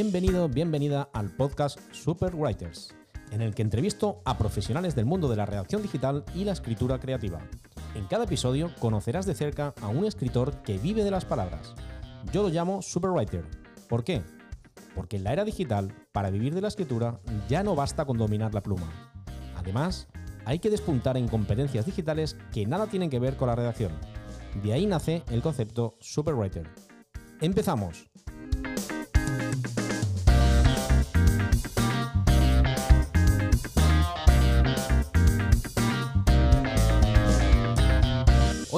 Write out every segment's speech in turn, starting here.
Bienvenido, bienvenida al podcast Super Writers, en el que entrevisto a profesionales del mundo de la redacción digital y la escritura creativa. En cada episodio conocerás de cerca a un escritor que vive de las palabras. Yo lo llamo Superwriter. ¿Por qué? Porque en la era digital, para vivir de la escritura, ya no basta con dominar la pluma. Además, hay que despuntar en competencias digitales que nada tienen que ver con la redacción. De ahí nace el concepto Superwriter. ¡Empezamos!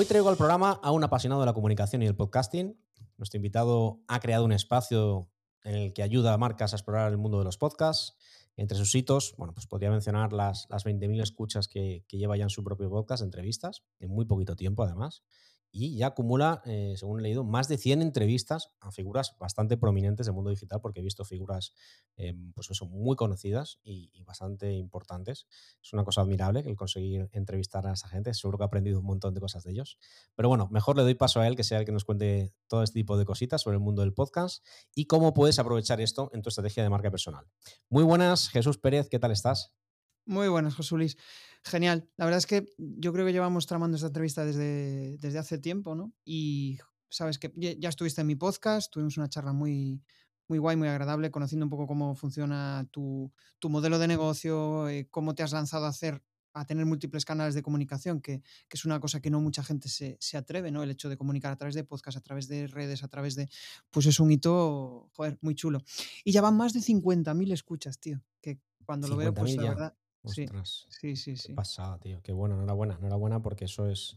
Hoy traigo al programa a un apasionado de la comunicación y el podcasting. Nuestro invitado ha creado un espacio en el que ayuda a marcas a explorar el mundo de los podcasts. Entre sus hitos, bueno, pues podría mencionar las, las 20.000 escuchas que, que lleva ya en su propio podcast, entrevistas, en muy poquito tiempo además y ya acumula, eh, según he leído, más de 100 entrevistas a figuras bastante prominentes del mundo digital, porque he visto figuras eh, pues eso, muy conocidas y, bastante importantes. Es una cosa admirable el conseguir entrevistar a esa gente. Seguro que he aprendido un montón de cosas de ellos. Pero bueno, mejor le doy paso a él, que sea el que nos cuente todo este tipo de cositas sobre el mundo del podcast y cómo puedes aprovechar esto en tu estrategia de marca personal. Muy buenas, Jesús Pérez, ¿qué tal estás? Muy buenas, José Luis. Genial. La verdad es que yo creo que llevamos tramando esta entrevista desde, desde hace tiempo, ¿no? Y sabes que ya estuviste en mi podcast, tuvimos una charla muy, muy guay, muy agradable, conociendo un poco cómo funciona tu, tu modelo de negocio, eh, cómo te has lanzado a hacer a tener múltiples canales de comunicación, que, que, es una cosa que no mucha gente se, se, atreve, ¿no? El hecho de comunicar a través de podcast, a través de redes, a través de... Pues es un hito, joder, muy chulo. Y ya van más de 50.000 escuchas, tío, que cuando lo veo, pues la verdad, Ostras, sí, sí, sí. Qué pasada, tío. Qué bueno, enhorabuena, enhorabuena porque eso es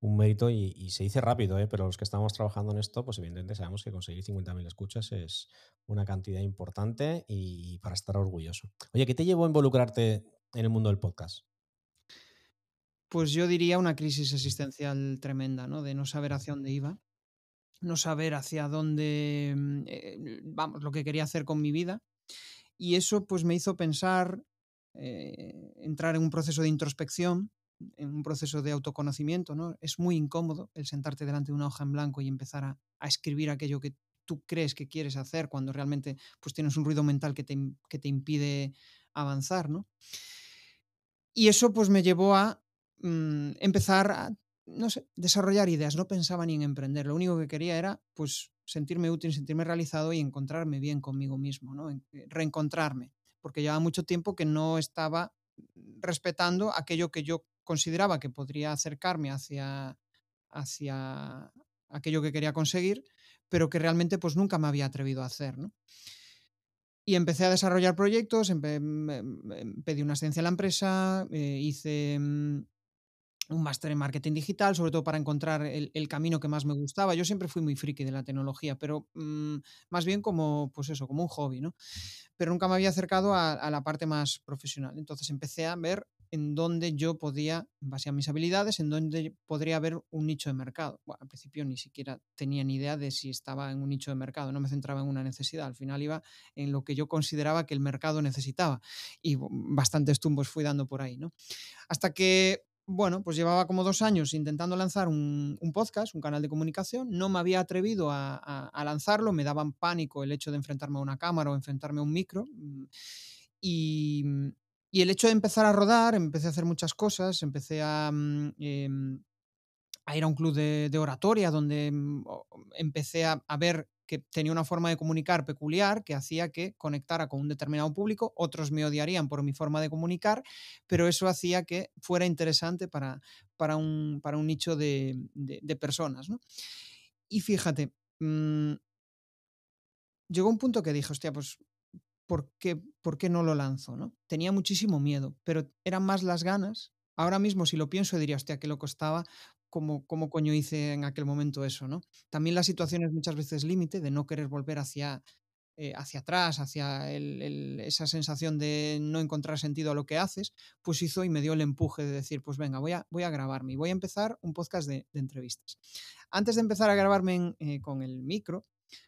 un mérito y, se dice rápido, ¿eh? pero los que estamos trabajando en esto, pues evidentemente sabemos que conseguir 50.000 escuchas es una cantidad importante y para estar orgulloso. Oye, ¿qué te llevó a involucrarte en el mundo del podcast? Pues yo diría una crisis existencial tremenda, ¿no? De no saber hacia dónde iba, no saber hacia dónde, mm, eh, vamos, lo que quería hacer con mi vida. Y eso pues me hizo pensar eh, entrar en un proceso de introspección, en un proceso de autoconocimiento, ¿no? Es muy incómodo el sentarte delante de una hoja en blanco y empezar a, escribir aquello que tú crees que quieres hacer cuando realmente pues, tienes un ruido mental que te, que te impide avanzar, ¿no? Y eso pues me llevó a mm, empezar a, no sé, desarrollar ideas. No pensaba ni en emprender. Lo único que quería era pues sentirme útil, sentirme realizado y encontrarme bien conmigo mismo, ¿no? Eh, reencontrarme porque llevaba mucho tiempo que no estaba respetando aquello que yo consideraba que podría acercarme hacia, hacia aquello que quería conseguir, pero que realmente pues nunca me había atrevido a hacer. Y empecé a desarrollar proyectos, pedí una asistencia a la empresa, eh, hice mm, un máster en marketing digital, sobre todo para encontrar el, camino que más me gustaba. Yo siempre fui muy friki de la tecnología, pero mm, más bien como, pues eso, como un hobby, ¿no? Pero nunca me había acercado a, la parte más profesional. Entonces empecé a ver en dónde yo podía, en mis habilidades, en dónde podría haber un nicho de mercado. Bueno, al principio ni siquiera tenía ni idea de si estaba en un nicho de mercado, no me centraba en una necesidad, al final iba en lo que yo consideraba que el mercado necesitaba y bastantes tumbos fui dando por ahí, ¿no? Hasta que bueno, pues llevaba como dos años intentando lanzar un, podcast, un canal de comunicación. No me había atrevido a, lanzarlo, me daban pánico el hecho de enfrentarme a una cámara o enfrentarme a un micro. Mm, y, el hecho de empezar a rodar, empecé a hacer muchas cosas, empecé a, mm, em, a ir a un club de, oratoria donde mm, empecé a, ver que tenía una forma de comunicar peculiar que hacía que conectara con un determinado público, otros me odiarían por mi forma de comunicar, pero eso hacía que fuera interesante para, para, un, para un nicho de, personas. Y fíjate, mm, llegó un punto que dije, hostia, pues ¿por qué, ¿por qué no lo lanzo? ¿no? Tenía muchísimo miedo, pero eran más las ganas. Ahora mismo, si lo pienso, diría, hostia, que lo costaba cómo, coño hice en aquel momento eso, ¿no? También la situación es muchas veces límite de no querer volver hacia, eh, hacia atrás, hacia esa sensación de no encontrar sentido a lo que haces, pues hizo y me dio el empuje de decir, pues venga, voy a, voy a grabarme y voy a empezar un podcast de, entrevistas. Antes de empezar a grabarme eh, con el micro,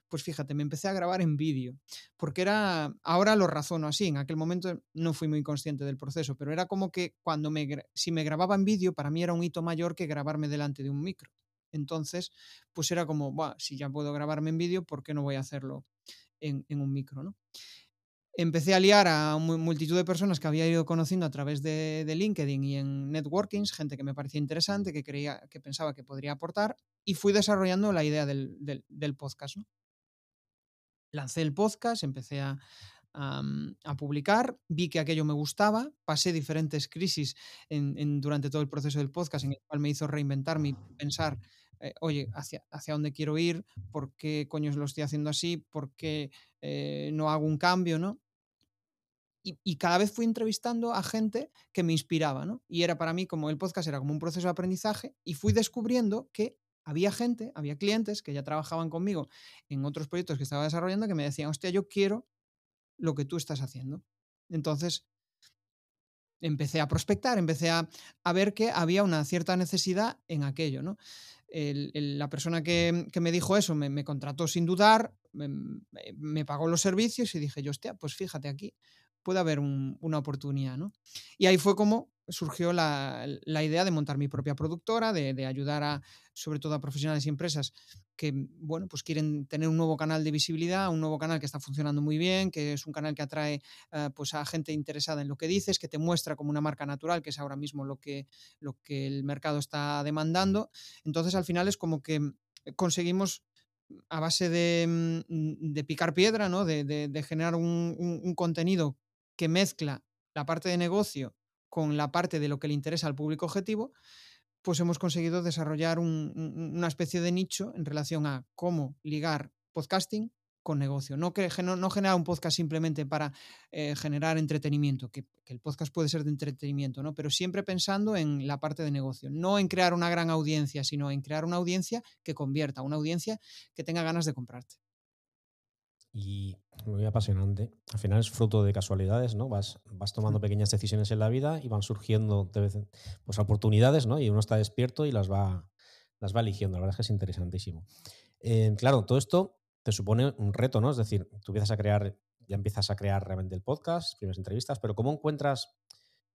pues fíjate, me empecé a grabar en vídeo, porque era, ahora lo razono así, en aquel momento no fui muy consciente del proceso, pero era como que cuando me, si me grababa en vídeo, para mí era un hito mayor que grabarme delante de un micro. Entonces, pues era como, si ya puedo grabarme en vídeo, ¿por qué no voy a hacerlo en, un micro. ¿no? Empecé a liar a multitud de personas que había ido conociendo a través de, LinkedIn y en networkings, gente que me parecía interesante, que creía, que pensaba que podría aportar, y fui desarrollando la idea del, del podcast. ¿no? Lancé el podcast, empecé a, a, publicar, vi que aquello me gustaba, pasé diferentes crisis en, durante todo el proceso del podcast, en el cual me hizo reinventarme y pensar, eh, oye, hacia, hacia dónde quiero ir, por qué coño lo estoy haciendo así, por qué eh, no hago un cambio, ¿no? Y, cada vez fui entrevistando a gente que me inspiraba, ¿no? Y era para mí como el podcast era como un proceso de aprendizaje y fui descubriendo que había gente, había clientes que ya trabajaban conmigo en otros proyectos que estaba desarrollando que me decían, hostia, yo quiero lo que tú estás haciendo. Entonces, empecé a prospectar, empecé a, ver que había una cierta necesidad en aquello, ¿no? la persona que, me dijo eso me, contrató sin dudar, me, pagó los servicios y dije yo, hostia, pues fíjate aquí, puede haber una oportunidad, ¿no? Y ahí fue como surgió la, idea de montar mi propia productora, de, ayudar a, sobre todo a profesionales y empresas que, bueno, pues quieren tener un nuevo canal de visibilidad, un nuevo canal que está funcionando muy bien, que es un canal que atrae eh, pues a gente interesada en lo que dices, que te muestra como una marca natural, que es ahora mismo lo que, lo que el mercado está demandando. Entonces, al final es como que conseguimos a base de, mm, picar piedra, ¿no? de, generar un contenido que mezcla la parte de negocio con la parte de lo que le interesa al público objetivo, pues hemos conseguido desarrollar una especie de nicho en relación a cómo ligar podcasting con negocio. No, que, no, generar un podcast simplemente para eh, generar entretenimiento, que, el podcast puede ser de entretenimiento, ¿no? pero siempre pensando en la parte de negocio, no en crear una gran audiencia, sino en crear una audiencia que convierta, una audiencia que tenga ganas de comprarte y muy apasionante. Al final es fruto de casualidades, ¿no? Vas, vas tomando pequeñas decisiones en la vida y van surgiendo pues, oportunidades, ¿no? Y uno está despierto y las va, las va eligiendo. La verdad es que es interesantísimo. Eh, claro, todo esto te supone un reto, ¿no? Es decir, tú empiezas a crear, ya empiezas a crear realmente el podcast, primeras entrevistas, pero ¿cómo encuentras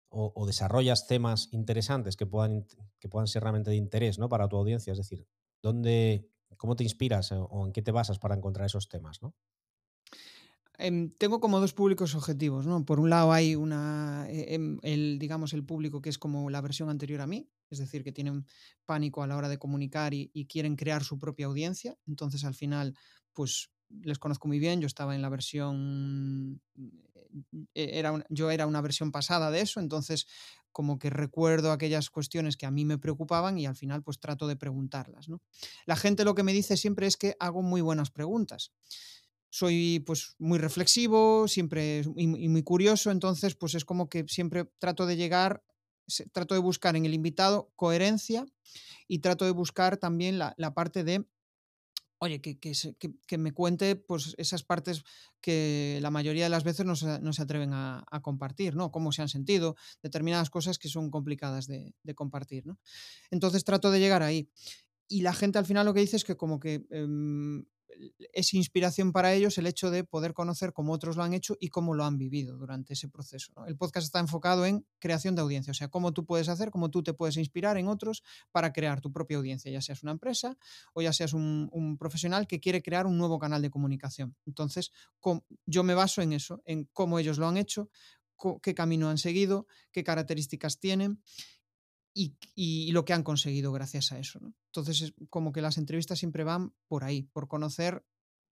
o, desarrollas temas interesantes que puedan, que puedan ser realmente de interés, ¿no? Para tu audiencia. Es decir, ¿dónde, ¿cómo te inspiras o en qué te basas para encontrar esos temas, ¿no? Em, tengo como dos públicos objetivos, ¿no? Por un lado hay una, eh, em, el, digamos, el público que es como la versión anterior a mí, es decir, que tienen pánico a la hora de comunicar y, quieren crear su propia audiencia. Entonces, al final, pues les conozco muy bien. Yo estaba en la versión, eh, era yo era una versión pasada de eso, entonces como que recuerdo aquellas cuestiones que a mí me preocupaban y al final pues trato de preguntarlas. La gente lo que me dice siempre es que hago muy buenas preguntas soy pues muy reflexivo, siempre y, muy curioso, entonces pues es como que siempre trato de llegar, trato de buscar en el invitado coherencia y trato de buscar también la, parte de, oye, que, que, me cuente pues esas partes que la mayoría de las veces no se, atreven a, compartir, ¿no? Cómo se han sentido, determinadas cosas que son complicadas de, compartir, ¿no? Entonces trato de llegar ahí. Y la gente al final lo que dice es que como que em, es inspiración para ellos el hecho de poder conocer cómo otros lo han hecho y cómo lo han vivido durante ese proceso. El podcast está enfocado en creación de audiencia, o sea, cómo tú puedes hacer, cómo tú te puedes inspirar en otros para crear tu propia audiencia, ya seas una empresa o ya seas un, profesional que quiere crear un nuevo canal de comunicación. Entonces, yo me baso en eso, en cómo ellos lo han hecho, qué camino han seguido, qué características tienen y, lo que han conseguido gracias a eso. Entonces, es como que las entrevistas siempre van por ahí, por conocer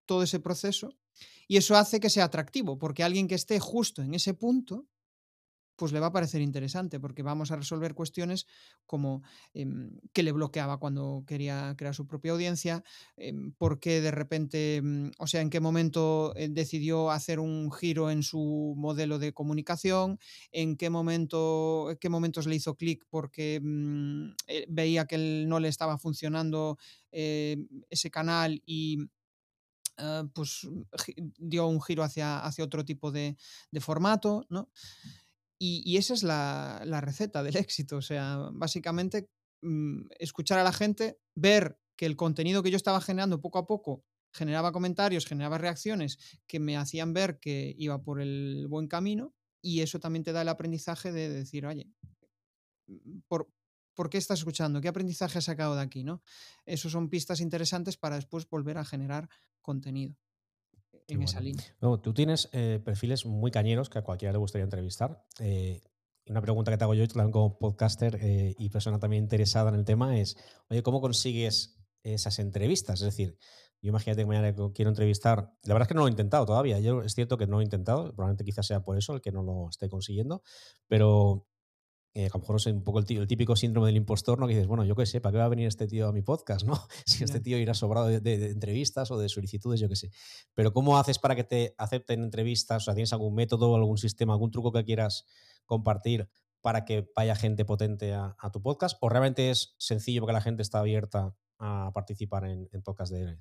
todo ese proceso y eso hace que sea atractivo, porque alguien que esté justo en ese punto pues le va a parecer interesante porque vamos a resolver cuestiones como em, qué le bloqueaba cuando quería crear su propia audiencia, em, por qué de repente, mm, o sea, en qué momento eh, decidió hacer un giro en su modelo de comunicación, en qué momento, qué momentos le hizo clic porque mm, eh, veía que no le estaba funcionando eh, ese canal y pues dio un giro hacia, hacia otro tipo de, de formato, ¿no? Y, esa es la, receta del éxito. O sea, básicamente mm, escuchar a la gente, ver que el contenido que yo estaba generando poco a poco generaba comentarios, generaba reacciones que me hacían ver que iba por el buen camino y eso también te da el aprendizaje de decir, oye, mm, ¿por, ¿por qué estás escuchando? ¿Qué aprendizaje has sacado de aquí? ¿no? Eso son pistas interesantes para después volver a generar contenido. En esa línea. tú tienes eh, perfiles muy cañeros que a cualquiera le gustaría entrevistar. Eh, una pregunta que te hago yo también como podcaster eh, y persona también interesada en el tema es, oye, ¿cómo consigues esas entrevistas? Es decir, yo imagínate que mañana quiero entrevistar, la verdad es que no lo he intentado todavía, yo es cierto que no lo he intentado, probablemente quizás sea por eso el que no lo esté consiguiendo, pero eh, a lo mejor es un poco el, típico síndrome del impostor, ¿no? Que dices, bueno, yo qué sé, ¿para qué va a venir este tío a mi podcast, no? Si este tío irá sobrado de, entrevistas o de solicitudes, yo qué sé. Pero ¿cómo haces para que te acepten entrevistas? O sea, ¿tienes algún método, algún sistema, algún truco que quieras compartir para que vaya gente potente a, tu podcast? ¿O realmente es sencillo porque la gente está abierta a participar en, en podcast de,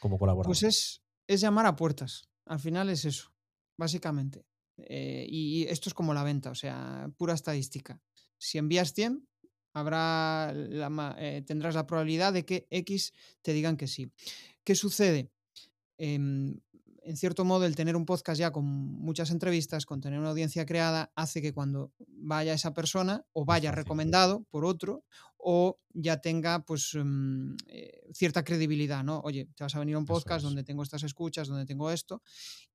como colaborador? Pues es, es llamar a puertas. Al final es eso, básicamente. Eh, y esto es como la venta, o sea, pura estadística. Si envías 100, habrá eh, tendrás la probabilidad de que X te digan que sí. ¿Qué sucede? Em, en cierto modo, el tener un podcast ya con muchas entrevistas, con tener una audiencia creada, hace que cuando vaya esa persona o vaya recomendado por otro o ya tenga pues em, eh, cierta credibilidad, ¿no? Oye, te vas a venir a un podcast donde tengo estas escuchas, donde tengo esto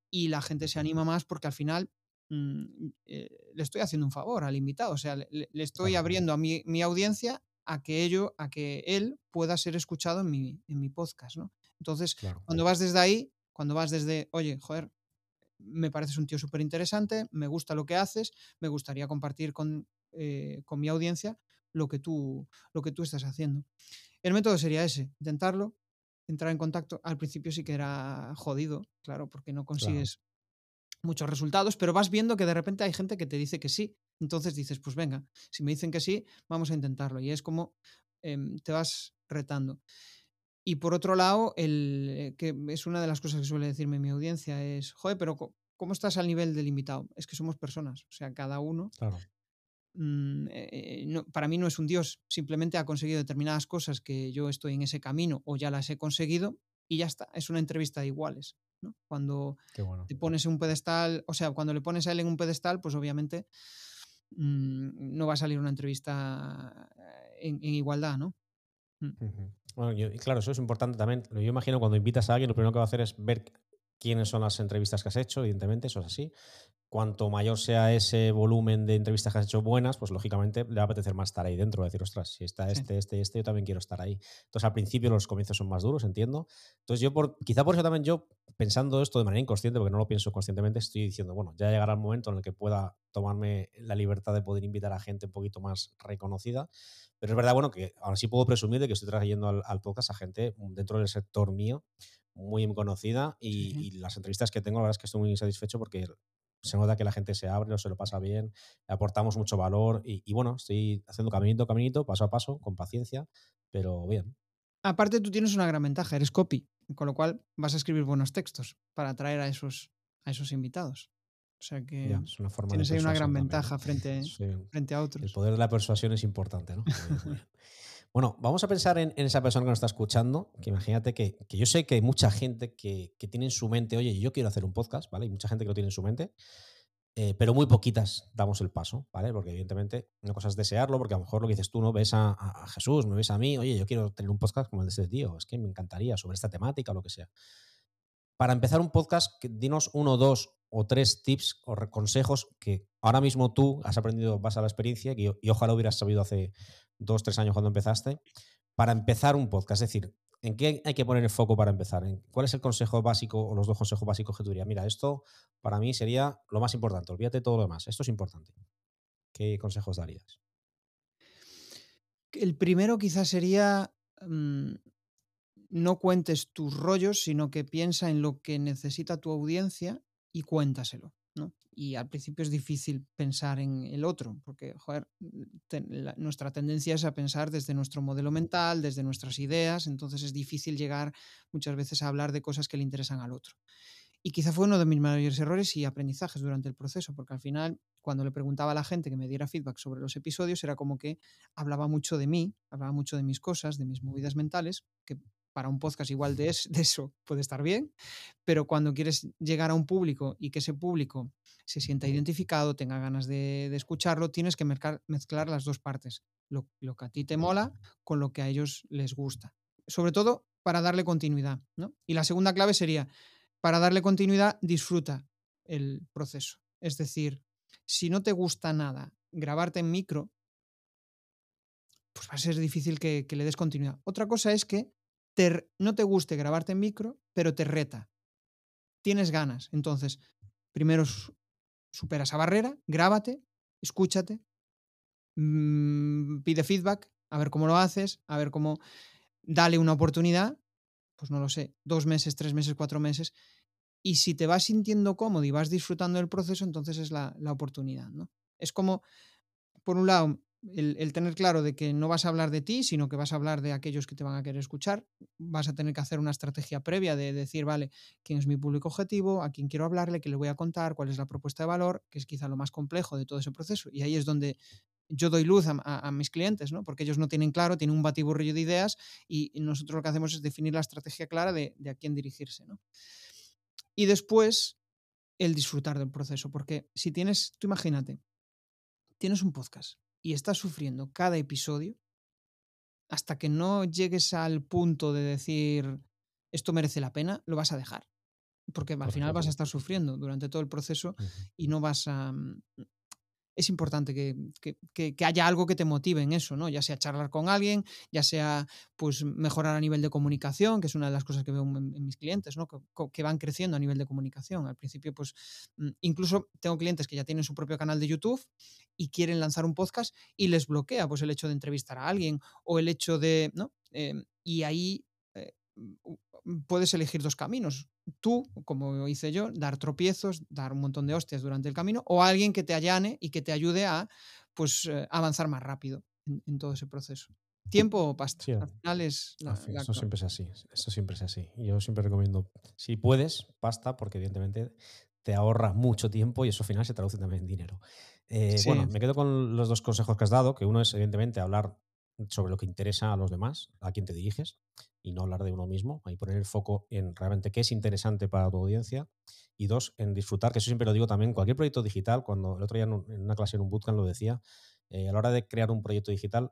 y la gente se anima más porque al final mm, eh, le estoy haciendo un favor al invitado, o sea, le, estoy abriendo a mi, audiencia a que ello, a que él pueda ser escuchado en mi, en mi podcast, ¿no? Entonces, cuando vas desde ahí, cuando vas desde, oye, joder, me pareces un tío súper interesante, me gusta lo que haces, me gustaría compartir con, eh, con mi audiencia lo que, tú, lo que tú estás haciendo. El método sería ese, intentarlo, entrar en contacto. Al principio sí que era jodido, claro, porque no consigues muchos resultados, pero vas viendo que de repente hay gente que te dice que sí. Entonces dices, pues venga, si me dicen que sí, vamos a intentarlo. Y es como em, te vas retando. Y por otro lado, el, eh, que es una de las cosas que suele decirme mi audiencia, es, joder, pero ¿cómo estás al nivel del invitado? Es que somos personas, o sea, cada uno claro. Mm, eh, no, para mí no es un dios, simplemente ha conseguido determinadas cosas que yo estoy en ese camino o ya las he conseguido y ya está, es una entrevista de iguales. ¿No? Cuando te pones en un pedestal, o sea, cuando le pones a él en un pedestal, pues obviamente mm, no va a salir una entrevista eh, en, igualdad, ¿no? Mm. Bueno, claro, eso es importante también. Yo imagino cuando invitas a alguien, lo primero que va a hacer es ver quiénes son las entrevistas que has hecho, evidentemente, eso es así cuanto mayor sea ese volumen de entrevistas que has hecho buenas, pues lógicamente le va a apetecer más estar ahí dentro, decir, ostras, si está este, este y este, yo también quiero estar ahí. Entonces al principio los comienzos son más duros, entiendo. Entonces yo, por, quizá por eso también yo, pensando esto de manera inconsciente, porque no lo pienso conscientemente, estoy diciendo, bueno, ya llegará el momento en el que pueda tomarme la libertad de poder invitar a gente un poquito más reconocida. Pero es verdad, bueno, que ahora sí puedo presumir de que estoy trayendo al, al podcast a gente dentro del sector mío muy conocida y, y, las entrevistas que tengo, la verdad es que estoy muy satisfecho porque se nota que la gente se abre, o se lo pasa bien, aportamos mucho valor y, bueno, estoy haciendo caminito, caminito, paso a paso, con paciencia, pero bien. Aparte tú tienes una gran ventaja, eres copy, con lo cual vas a escribir buenos textos para atraer a esos, a esos invitados. O sea que tienes ahí una gran ventaja frente, frente a otros. El poder de la persuasión es importante, ¿no? Bueno, vamos a pensar en, esa persona que nos está escuchando, que imagínate que, yo sé que hay mucha gente que, tiene en su mente, oye, yo quiero hacer un podcast, ¿vale? Hay mucha gente que lo tiene en su mente, eh, pero muy poquitas damos el paso, ¿vale? Porque evidentemente una cosa es desearlo, porque a lo mejor lo que dices tú, ¿no? Ves a, Jesús, me ves a mí, oye, yo quiero tener un podcast como el de este tío, es que me encantaría sobre esta temática o lo que sea. Para empezar un podcast, dinos uno, dos o tres tips o consejos que ahora mismo tú has aprendido vas a la experiencia y, y ojalá hubieras sabido hace dos, tres años cuando empezaste, para empezar un podcast? Es decir, ¿en qué hay que poner el foco para empezar? ¿Cuál es el consejo básico o los dos consejos básicos que tú dirías? Mira, esto para mí sería lo más importante, olvídate todo lo demás, esto es importante. ¿Qué consejos darías? El primero quizás sería mm, no cuentes tus rollos, sino que piensa en lo que necesita tu audiencia y cuéntaselo. Y al principio es difícil pensar en el otro, porque nuestra tendencia es a pensar desde nuestro modelo mental, desde nuestras ideas, entonces es difícil llegar muchas veces a hablar de cosas que le interesan al otro. Y quizá fue uno de mis mayores errores y aprendizajes durante el proceso, porque al final, cuando le preguntaba a la gente que me diera feedback sobre los episodios, era como que hablaba mucho de mí, hablaba mucho de mis cosas, de mis movidas mentales, que para un podcast igual de, eso puede estar bien, pero cuando quieres llegar a un público y que ese público se sienta identificado, tenga ganas de, escucharlo, tienes que mezclar, las dos partes, lo, que a ti te mola con lo que a ellos les gusta. Sobre todo para darle continuidad. Y la segunda clave sería, para darle continuidad, disfruta el proceso. Es decir, si no te gusta nada grabarte en micro, pues va a ser difícil que, le des continuidad. Otra cosa es que no te guste grabarte en micro, pero te reta. Tienes ganas. Entonces, primero supera esa barrera, grábate, escúchate, mm, pide feedback, a ver cómo lo haces, a ver cómo... Dale una oportunidad, pues no lo sé, dos meses, tres meses, cuatro meses. Y si te vas sintiendo cómodo y vas disfrutando del proceso, entonces es la, la oportunidad, ¿no? Es como, por un lado, el, tener claro de que no vas a hablar de ti, sino que vas a hablar de aquellos que te van a querer escuchar. Vas a tener que hacer una estrategia previa de decir, vale, quién es mi público objetivo, a quién quiero hablarle, qué le voy a contar, cuál es la propuesta de valor, que es quizá lo más complejo de todo ese proceso. Y ahí es donde yo doy luz a, mis clientes, ¿no? Porque ellos no tienen claro, tienen un batiburrillo de ideas y, nosotros lo que hacemos es definir la estrategia clara de, a quién dirigirse, ¿no? Y después el disfrutar del proceso, porque si tienes, tú imagínate, tienes un podcast y estás sufriendo cada episodio, hasta que no llegues al punto de decir esto merece la pena, lo vas a dejar. Porque al final vas a estar sufriendo durante todo el proceso y no vas a, mm, es importante que, haya algo que te motive en eso, ¿no? Ya sea charlar con alguien, ya sea pues mejorar a nivel de comunicación, que es una de las cosas que veo en, mis clientes, ¿no? Que, van creciendo a nivel de comunicación. Al principio, pues mm, incluso tengo clientes que ya tienen su propio canal de YouTube y quieren lanzar un podcast y les bloquea pues el hecho de entrevistar a alguien o el hecho de, ¿no? Em, y ahí eh, puedes elegir dos caminos tú, como hice yo, dar tropiezos, dar un montón de hostias durante el camino, o alguien que te allane y que te ayude a pues, eh, avanzar más rápido en, todo ese proceso. Tiempo o pasta. Al final es eso siempre es así. Eso siempre es así. Yo siempre recomiendo, si puedes, pasta, porque evidentemente te ahorra mucho tiempo y eso al final se traduce también en dinero. Eh, bueno, me quedo con los dos consejos que has dado, que uno es evidentemente hablar sobre lo que interesa a los demás, a quien te diriges, y no hablar de uno mismo, y poner el foco en realmente qué es interesante para tu audiencia, y dos, en disfrutar, que eso siempre lo digo también, cualquier proyecto digital, cuando el otro día en una clase en un bootcamp lo decía, eh, a la hora de crear un proyecto digital,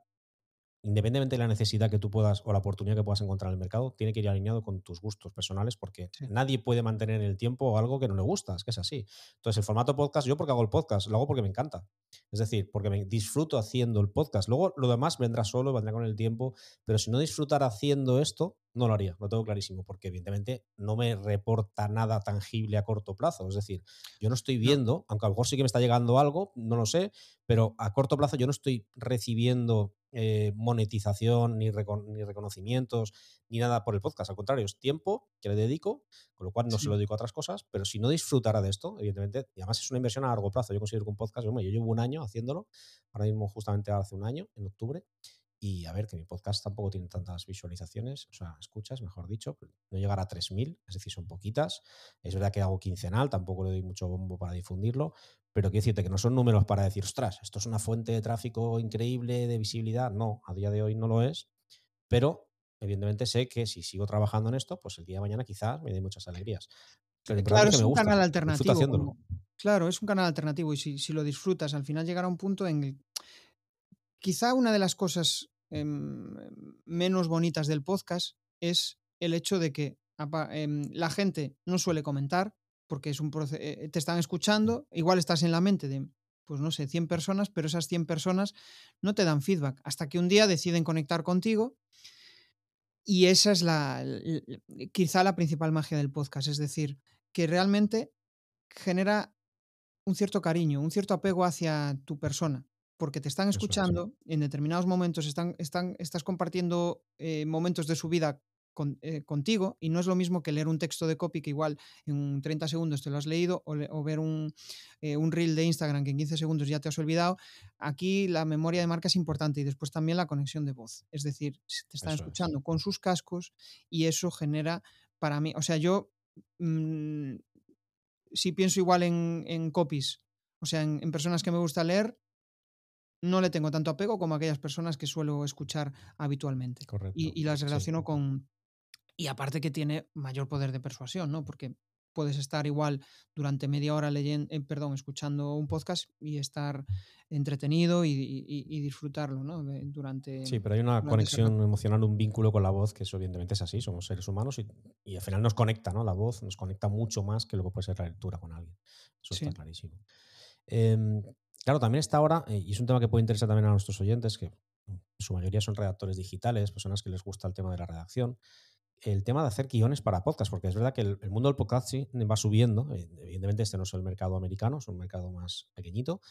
independientemente de la necesidad que tú puedas o la oportunidad que puedas encontrar en el mercado, tiene que ir alineado con tus gustos personales porque nadie puede mantener en el tiempo algo que no le gusta, es que es así. Entonces, el formato podcast, yo porque hago el podcast, lo hago porque me encanta. Es decir, porque me disfruto haciendo el podcast. Luego lo demás vendrá solo, vendrá con el tiempo, pero si no disfrutara haciendo esto, no lo haría, lo tengo clarísimo, porque evidentemente no me reporta nada tangible a corto plazo. Es decir, yo no estoy viendo, aunque a lo mejor sí que me está llegando algo, no lo sé, pero a corto plazo yo no estoy recibiendo eh, monetización, ni, ni, reconocimientos, ni nada por el podcast. Al contrario, es tiempo que le dedico, con lo cual no se lo dedico a otras cosas, pero si no disfrutara de esto, evidentemente, y además es una inversión a largo plazo. Yo considero que un podcast, yo llevo un año haciéndolo, ahora mismo justamente hace un año, en octubre, y a ver, que mi podcast tampoco tiene tantas visualizaciones, o sea, escuchas, mejor dicho, no llegará a 3.000, es decir, son poquitas. Es verdad que hago quincenal, tampoco le doy mucho bombo para difundirlo, pero quiero decirte que no son números para decir, ostras, esto es una fuente de tráfico increíble, de visibilidad. No, a día de hoy no lo es, pero evidentemente sé que si sigo trabajando en esto, pues el día de mañana quizás me dé muchas alegrías. claro, es, un canal alternativo. claro, es un canal alternativo y si, si, lo disfrutas, al final llegará un punto en el Quizá una de las cosas em, menos bonitas del podcast es el hecho de que em, la gente no suele comentar porque es un eh, te están escuchando, igual estás en la mente de, pues no sé, 100 personas, pero esas 100 personas no te dan feedback hasta que un día deciden conectar contigo y esa es la, quizá la principal magia del podcast, es decir, que realmente genera un cierto cariño, un cierto apego hacia tu persona porque te están escuchando, en determinados momentos están, están, estás compartiendo eh, momentos de su vida eh, contigo y no es lo mismo que leer un texto de copy que igual en 30 segundos te lo has leído o, ver un, eh, un, reel de Instagram que en 15 segundos ya te has olvidado. Aquí la memoria de marca es importante y después también la conexión de voz. Es decir, te están escuchando con sus cascos y eso genera para mí, o sea, yo mm, si pienso igual en, en copies, o sea, en personas que me gusta leer, no le tengo tanto apego como aquellas personas que suelo escuchar habitualmente. Y, las relaciono con... Y aparte que tiene mayor poder de persuasión, ¿no? Porque puedes estar igual durante media hora leyendo, eh, perdón, escuchando un podcast y estar entretenido y, disfrutarlo, ¿no? durante. Sí, pero hay una conexión emocional, un vínculo con la voz, que eso evidentemente es así, somos seres humanos y, al final nos conecta, ¿no? La voz nos conecta mucho más que lo que puede ser la lectura con alguien. Eso está clarísimo. Em, claro, también está ahora, eh, y es un tema que puede interesar también a nuestros oyentes, que su mayoría son redactores digitales, personas que les gusta el tema de la redacción el tema de hacer guiones para podcast, porque es verdad que el, mundo del podcast sí va subiendo. Eh, evidentemente, este no es el mercado americano, es un mercado más pequeñito,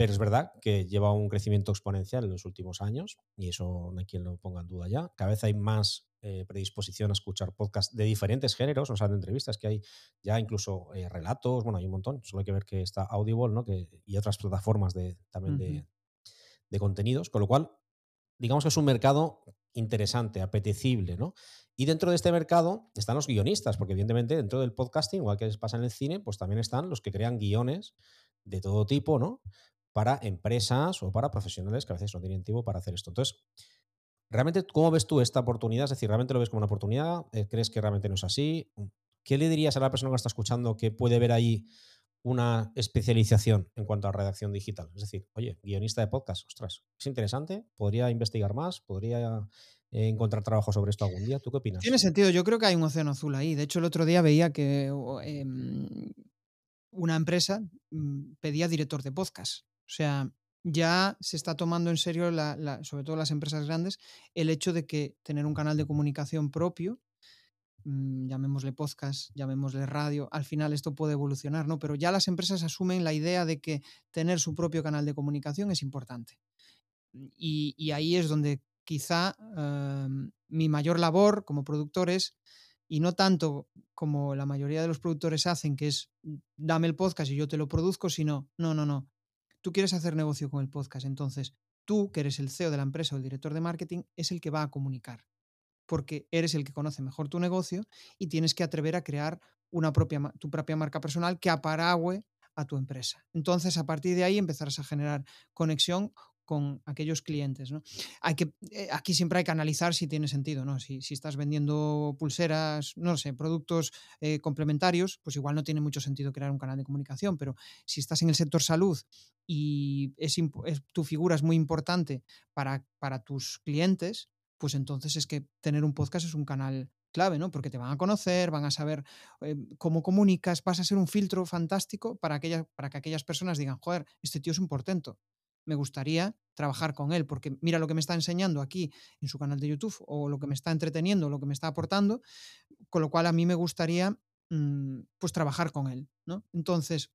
pero es verdad que lleva un crecimiento exponencial en los últimos años y eso no hay quien lo ponga en duda ya. Cada vez hay más eh, predisposición a escuchar podcasts de diferentes géneros, o sea, de entrevistas que hay ya incluso eh, relatos, bueno, hay un montón. Solo hay que ver que está Audible ¿no? que, y otras plataformas de, también de, de contenidos, con lo cual digamos que es un mercado interesante, apetecible, ¿no? Y dentro de este mercado están los guionistas, porque evidentemente dentro del podcasting, igual que les pasa en el cine, pues también están los que crean guiones de todo tipo, ¿no? Para empresas o para profesionales que a veces no tienen tiempo para hacer esto. Entonces, ¿realmente cómo ves tú esta oportunidad? Es decir, ¿realmente lo ves como una oportunidad? Eh, ¿Crees que realmente no es así? ¿Qué le dirías a la persona que está escuchando que puede ver ahí una especialización en cuanto a redacción digital. Es decir, oye, guionista de podcast, ostras, es interesante, podría investigar más, podría eh, encontrar trabajo sobre esto algún día. ¿Tú qué opinas? Tiene sentido, yo creo que hay un océano azul ahí. De hecho, el otro día veía que em, una empresa mm, pedía director de podcast. O sea, ya se está tomando en serio, sobre todo las empresas grandes, el hecho de que tener un canal de comunicación propio Mm, llamémosle podcast, llamémosle radio, al final esto puede evolucionar, ¿no? Pero ya las empresas asumen la idea de que tener su propio canal de comunicación es importante. Y, ahí es donde quizá em, mi mayor labor como productor es, y no tanto como la mayoría de los productores hacen, que es dame el podcast y yo te lo produzco, sino, no, no, no. Tú quieres hacer negocio con el podcast, entonces tú, que eres el CEO de la empresa o el director de marketing, es el que va a comunicar porque eres el que conoce mejor tu negocio y tienes que atrever a crear una propia, tu propia marca personal que aparagüe a tu empresa. Entonces, a partir de ahí empezarás a generar conexión con aquellos clientes. ¿no? Hay que, eh, aquí siempre hay que analizar si tiene sentido. ¿no? Si, estás vendiendo pulseras, no sé, productos eh, complementarios, pues igual no tiene mucho sentido crear un canal de comunicación, pero si estás en el sector salud y es, tu figura es muy importante para, para tus clientes, pues entonces es que tener un podcast es un canal clave, ¿no? Porque te van a conocer, van a saber eh, cómo comunicas, vas a ser un filtro fantástico para, para que aquellas personas digan, joder, este tío es un portento. Me gustaría trabajar con él, porque mira lo que me está enseñando aquí en su canal de YouTube, o lo que me está entreteniendo, lo que me está aportando, con lo cual a mí me gustaría mm, pues trabajar con él, ¿no? Entonces,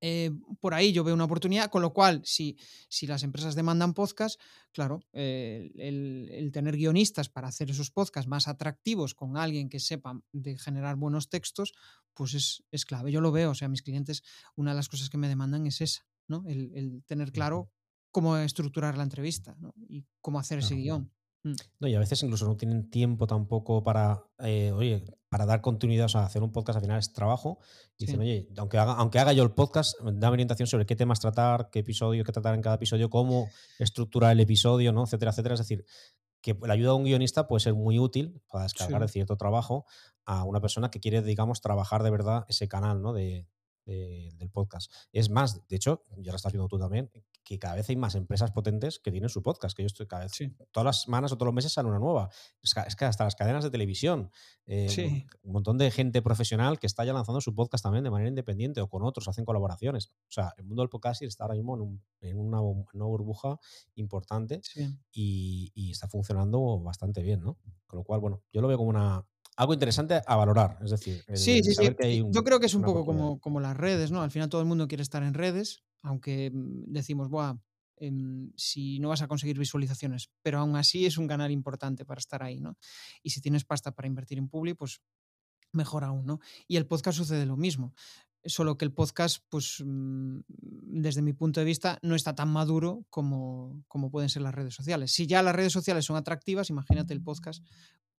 eh, por ahí yo veo una oportunidad, con lo cual, si, si las empresas demandan podcast, claro, eh, el, tener guionistas para hacer esos podcasts más atractivos con alguien que sepa de generar buenos textos, pues es, clave. Yo lo veo, o sea, mis clientes, una de las cosas que me demandan es esa, ¿no? El, tener claro cómo estructurar la entrevista y cómo hacer ese guion. Mm. No, y a veces incluso no tienen tiempo tampoco para, eh, oye, para dar continuidad, o sea, hacer un podcast al final es trabajo. Y dicen, oye, aunque haga, aunque haga yo el podcast, dame orientación sobre qué temas tratar, qué episodio, qué tratar en cada episodio, cómo estructurar el episodio, ¿no? Etcétera, etcétera. Es decir, que la ayuda de un guionista puede ser muy útil para descargar cierto trabajo a una persona que quiere, digamos, trabajar de verdad ese canal, ¿no? De, del podcast. Es más, de hecho, ya lo estás viendo tú también, que cada vez hay más empresas potentes que tienen su podcast, que yo estoy cada vez, todas las semanas o todos los meses sale una nueva. Es que, hasta las cadenas de televisión, eh, un montón de gente profesional que está ya lanzando su podcast también de manera independiente o con otros, hacen colaboraciones. O sea, el mundo del podcast está ahora mismo en, una, burbuja importante y, y, está funcionando bastante bien, ¿no? Con lo cual, bueno, yo lo veo como una, algo interesante a valorar. Es decir, sí, sí, sí. yo creo que es un poco como, como, las redes, ¿no? Al final todo el mundo quiere estar en redes, aunque mm, decimos, Buah, em, si no vas a conseguir visualizaciones, pero aún así es un canal importante para estar ahí, ¿no? Y si tienes pasta para invertir en Publi, pues mejor aún, ¿no? Y el podcast sucede lo mismo. Solo que el podcast, pues mm, desde mi punto de vista, no está tan maduro como, como pueden ser las redes sociales. Si ya las redes sociales son atractivas, imagínate el podcast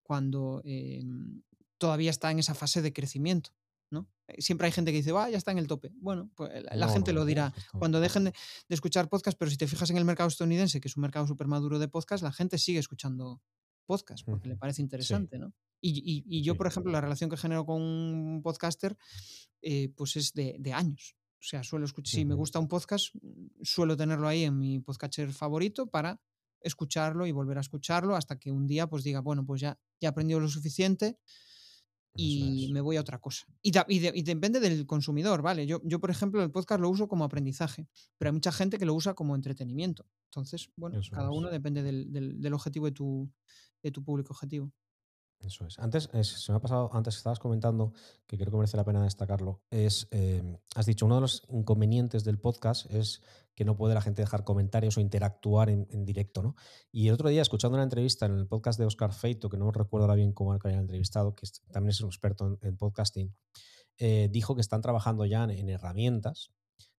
cuando em, todavía está en esa fase de crecimiento. ¿no? Eh, siempre hay gente que dice, va, ya está en el tope. Bueno, pues la, gente lo dirá cuando dejen de, escuchar podcast, pero si te fijas en el mercado estadounidense, que es un mercado súper maduro de podcast, la gente sigue escuchando podcast porque le parece interesante, ¿no? Y, yo, por ejemplo, la relación que genero con un podcaster, eh, pues es de, años. O sea, suelo escuchar, si me gusta un podcast, suelo tenerlo ahí en mi podcaster favorito para escucharlo y volver a escucharlo hasta que un día pues diga, bueno, pues ya, ya he aprendido lo suficiente y me voy a otra cosa. Y, y, depende del consumidor, ¿vale? Yo, yo, por ejemplo, el podcast lo uso como aprendizaje, pero hay mucha gente que lo usa como entretenimiento. Entonces, bueno, cada uno depende del, del, objetivo de tu, de tu público objetivo. Eso es. Antes, se me ha pasado, antes estabas comentando, que creo que merece la pena destacarlo, es, em, has dicho, uno de los inconvenientes del podcast es que no puede la gente dejar comentarios o interactuar en, directo, ¿no? Y el otro día, escuchando una entrevista en el podcast de Oscar Feito, que no recuerdo ahora bien cómo era el entrevistado, que también es un experto en, podcasting, eh, dijo que están trabajando ya en herramientas,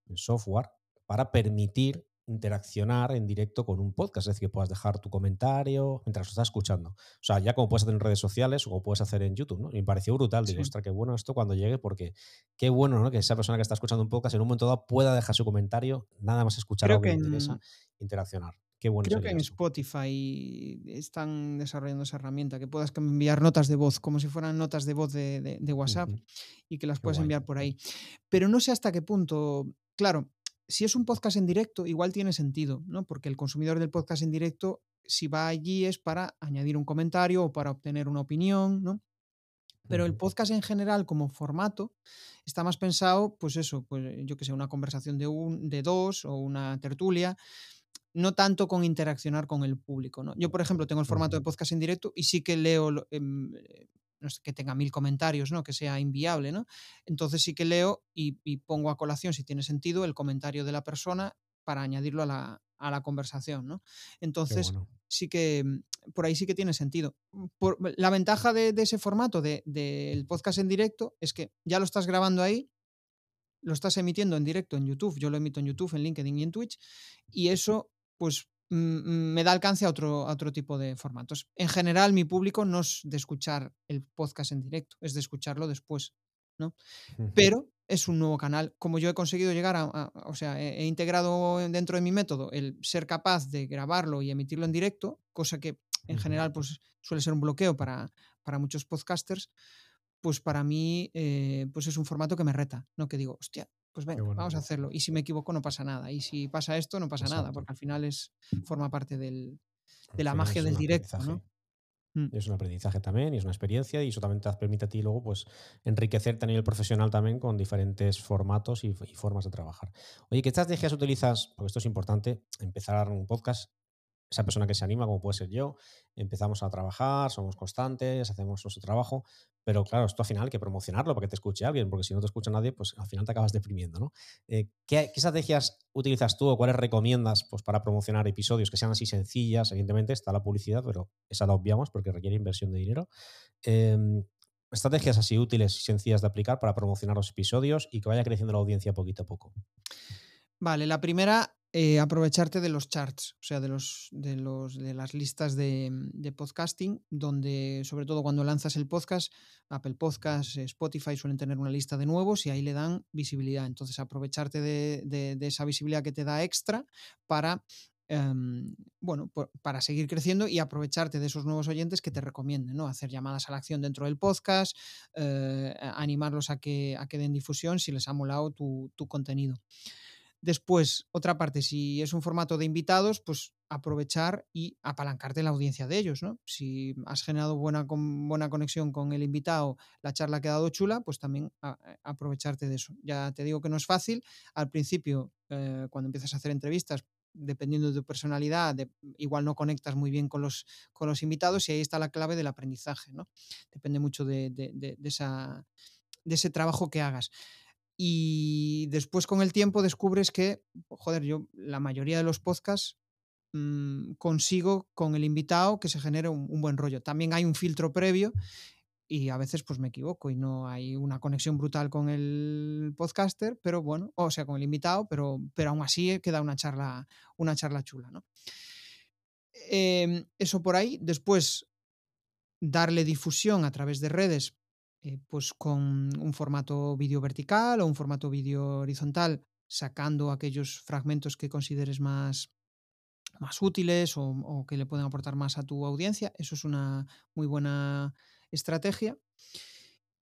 en software, para permitir interaccionar en directo con un podcast, es decir, que puedas dejar tu comentario mientras lo estás escuchando. O sea, ya como puedes hacer en redes sociales o puedes hacer en YouTube, ¿no? Y me pareció brutal, digo, ostras, qué bueno esto cuando llegue, porque qué bueno, ¿no? Que esa persona que está escuchando un podcast en un momento dado pueda dejar su comentario, nada más escuchar algo que, interesa, interaccionar. Qué bueno Creo que en Spotify están desarrollando esa herramienta, que puedas enviar notas de voz, como si fueran notas de voz de, WhatsApp, y que las puedes enviar por ahí. Pero no sé hasta qué punto, claro, si es un podcast en directo, igual tiene sentido, ¿no? Porque el consumidor del podcast en directo, si va allí es para añadir un comentario o para obtener una opinión, ¿no? Pero el podcast en general, como formato, está más pensado, pues eso, pues yo que sé, una conversación de, un, de dos o una tertulia, no tanto con interaccionar con el público. ¿no? Yo, por ejemplo, tengo el formato de podcast en directo y sí que leo em, no sé, que tenga mil comentarios, ¿no? Que sea inviable, ¿no? Entonces sí que leo y, pongo a colación, si tiene sentido, el comentario de la persona para añadirlo a la, conversación, ¿no? Entonces sí que mm, por ahí sí que tiene sentido. Por, la ventaja de, ese formato del de, podcast en directo es que ya lo estás grabando ahí, lo estás emitiendo en directo en YouTube, yo lo emito en YouTube, en LinkedIn y en Twitch, y eso pues Mm, me da alcance a otro, otro tipo de formatos. En general, mi público no es de escuchar el podcast en directo, es de escucharlo después, ¿no? Pero es un nuevo canal. Como yo he conseguido llegar a, o sea, he, integrado dentro de mi método el ser capaz de grabarlo y emitirlo en directo, cosa que en general pues, suele ser un bloqueo para, para muchos podcasters, pues para mí eh, pues es un formato que me reta, ¿no? Que digo, hostia, pues venga, vamos a hacerlo. Y si me equivoco, no pasa nada. Y si pasa esto, no pasa nada, porque al final es, forma parte del, de la magia del directo. ¿no? Mm. Es un aprendizaje también y es una experiencia y eso también te permite a ti luego pues enriquecerte a nivel profesional también con diferentes formatos y, y formas de trabajar. Oye, ¿qué estrategias utilizas? Porque esto es importante, empezar un podcast esa persona que se anima, como puede ser yo, empezamos a trabajar, somos constantes, hacemos nuestro trabajo, pero claro, esto al final hay que promocionarlo para que te escuche alguien, porque si no te escucha nadie, pues al final te acabas deprimiendo, ¿no? Eh, ¿qué, estrategias utilizas tú o cuáles recomiendas pues, para promocionar episodios que sean así sencillas? Evidentemente está la publicidad, pero esa la obviamos porque requiere inversión de dinero. Em, estrategias así útiles y sencillas de aplicar para promocionar los episodios y que vaya creciendo la audiencia poquito a poco. Vale, la primera eh, aprovecharte de los charts, o sea, de, los, de, los, de las listas de, de, podcasting, donde sobre todo cuando lanzas el podcast, Apple Podcasts, Spotify suelen tener una lista de nuevos y ahí le dan visibilidad. Entonces, aprovecharte de, de esa visibilidad que te da extra para em, bueno, para seguir creciendo y aprovecharte de esos nuevos oyentes que te recomienden, ¿no? Hacer llamadas a la acción dentro del podcast, eh, animarlos a que, a que den difusión si les ha molado tu, tu contenido. Después, otra parte, si es un formato de invitados, pues aprovechar y apalancarte la audiencia de ellos, ¿no? Si has generado buena, buena conexión con el invitado, la charla ha quedado chula, pues también eh, aprovecharte de eso. Ya te digo que no es fácil. Al principio, eh, cuando empiezas a hacer entrevistas, dependiendo de tu personalidad, igual no conectas muy bien con los, con los invitados y ahí está la clave del aprendizaje, ¿no? Depende mucho de, de de ese trabajo que hagas. Y después con el tiempo descubres que, joder, yo la mayoría de los podcasts mm, consigo con el invitado que se genere un, buen rollo. También hay un filtro previo y a veces pues me equivoco y no hay una conexión brutal con el podcaster, pero bueno, o sea, con el invitado, pero, pero aún así queda una charla, una charla chula, ¿no? Em, eso por ahí. Después, darle difusión a través de redes eh, pues con un formato vídeo vertical o un formato vídeo horizontal, sacando aquellos fragmentos que consideres más, más útiles o, que le pueden aportar más a tu audiencia. Eso es una muy buena estrategia.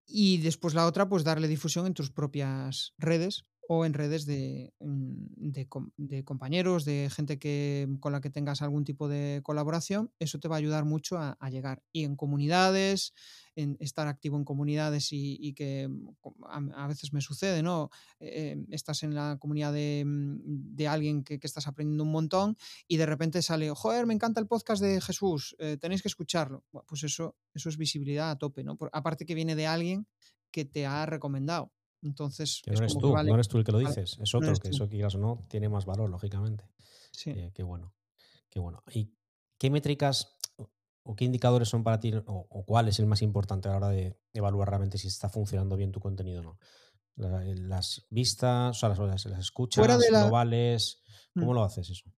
Y después la otra, pues darle difusión en tus propias redes o en redes de, mm, de, compañeros, de gente que, con la que tengas algún tipo de colaboración, eso te va a ayudar mucho a, llegar. Y en comunidades, en estar activo en comunidades y, que mm, a, veces me sucede, ¿no? Eh, estás en la comunidad de, mm, alguien que, estás aprendiendo un montón y de repente sale, joder, me encanta el podcast de Jesús, eh, tenéis que escucharlo. pues eso, eso es visibilidad a tope, ¿no? aparte que viene de alguien que te ha recomendado. Entonces, no, eres tú, no eres tú el que lo dices, es otro, que eso quieras o no, tiene más valor, lógicamente. Sí. Eh, qué bueno. Qué bueno. ¿Y qué métricas o qué indicadores son para ti o, cuál es el más importante a la hora de evaluar realmente si está funcionando bien tu contenido o no? Eh, las vistas, o sea, las, las escuchas globales, ¿cómo mm. lo haces eso?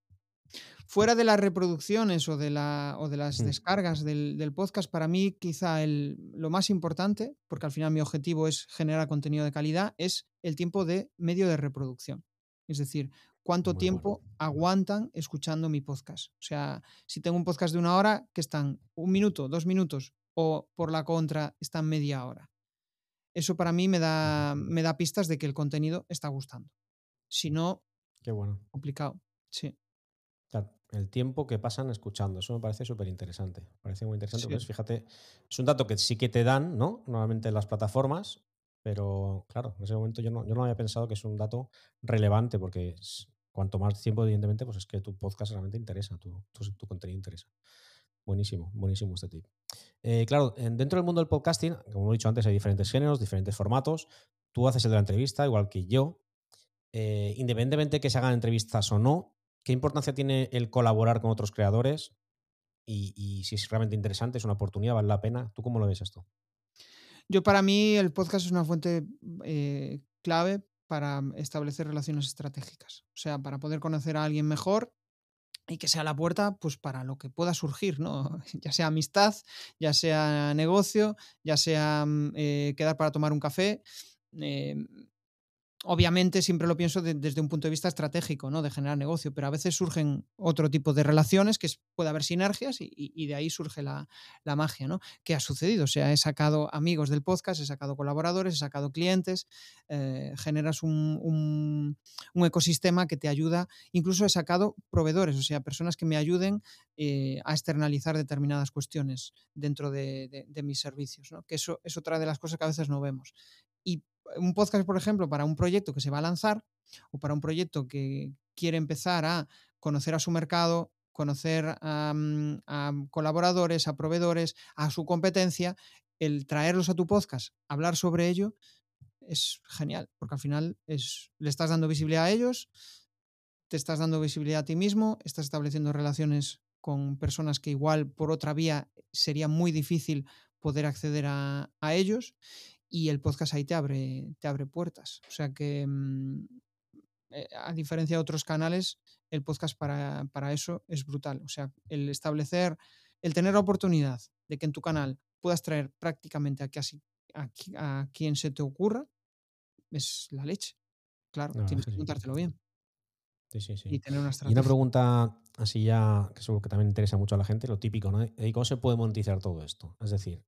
Fuera de las reproducciones o de, la, o de las mm. descargas del, podcast, para mí quizá el, lo más importante, porque al final mi objetivo es generar contenido de calidad, es el tiempo de medio de reproducción. Es decir, cuánto tiempo aguantan escuchando mi podcast. O sea, si tengo un podcast de una hora, que están un minuto, dos minutos, o por la contra, están media hora. Eso para mí me da, me da pistas de que el contenido está gustando. Si no, Qué bueno. complicado. Sí el tiempo que pasan escuchando. Eso me parece súper interesante. parece muy interesante. Pues, fíjate, es un dato que sí que te dan, ¿no? Normalmente en las plataformas, pero claro, en ese momento yo no, yo no había pensado que es un dato relevante, porque cuanto más tiempo, evidentemente, pues es que tu podcast realmente interesa, tu, tu, contenido interesa. Buenísimo, buenísimo este tip. Eh, claro, dentro del mundo del podcasting, como he dicho antes, hay diferentes géneros, diferentes formatos. Tú haces el de la entrevista, igual que yo. Eh, independientemente que se hagan entrevistas o no, ¿Qué importancia tiene el colaborar con otros creadores? Y, si es realmente interesante, es una oportunidad, vale la pena. ¿Tú cómo lo ves esto? Yo para mí el podcast es una fuente eh, clave para establecer relaciones estratégicas. O sea, para poder conocer a alguien mejor y que sea la puerta pues para lo que pueda surgir, ¿no? Ya sea amistad, ya sea negocio, ya sea mm, eh, quedar para tomar un café. Eh, obviamente siempre lo pienso desde un punto de vista estratégico, ¿no? De generar negocio, pero a veces surgen otro tipo de relaciones que puede haber sinergias y, de ahí surge la, magia, ¿no? ¿Qué ha sucedido? O sea, he sacado amigos del podcast, he sacado colaboradores, he sacado clientes, eh, generas un, ecosistema que te ayuda, incluso he sacado proveedores, o sea, personas que me ayuden eh, a externalizar determinadas cuestiones dentro de, de mis servicios, ¿no? Que eso es otra de las cosas que a veces no vemos. Un podcast, por ejemplo, para un proyecto que se va a lanzar o para un proyecto que quiere empezar a conocer a su mercado, conocer a, mm, colaboradores, a proveedores, a su competencia, el traerlos a tu podcast, hablar sobre ello, es genial, porque al final es, le estás dando visibilidad a ellos, te estás dando visibilidad a ti mismo, estás estableciendo relaciones con personas que igual por otra vía sería muy difícil poder acceder a, a ellos y el podcast ahí te abre, te abre puertas. O sea que, mm, eh, a diferencia de otros canales, el podcast para, eso es brutal. O sea, el establecer, el tener la oportunidad de que en tu canal puedas traer prácticamente a, casi, a, a quien se te ocurra, es la leche. Claro, tienes que montártelo bien. Sí, sí, sí. Y tener una estrategia. Y una pregunta así ya, que seguro que también interesa mucho a la gente, lo típico, ¿no? ¿Y cómo se puede monetizar todo esto? Es decir,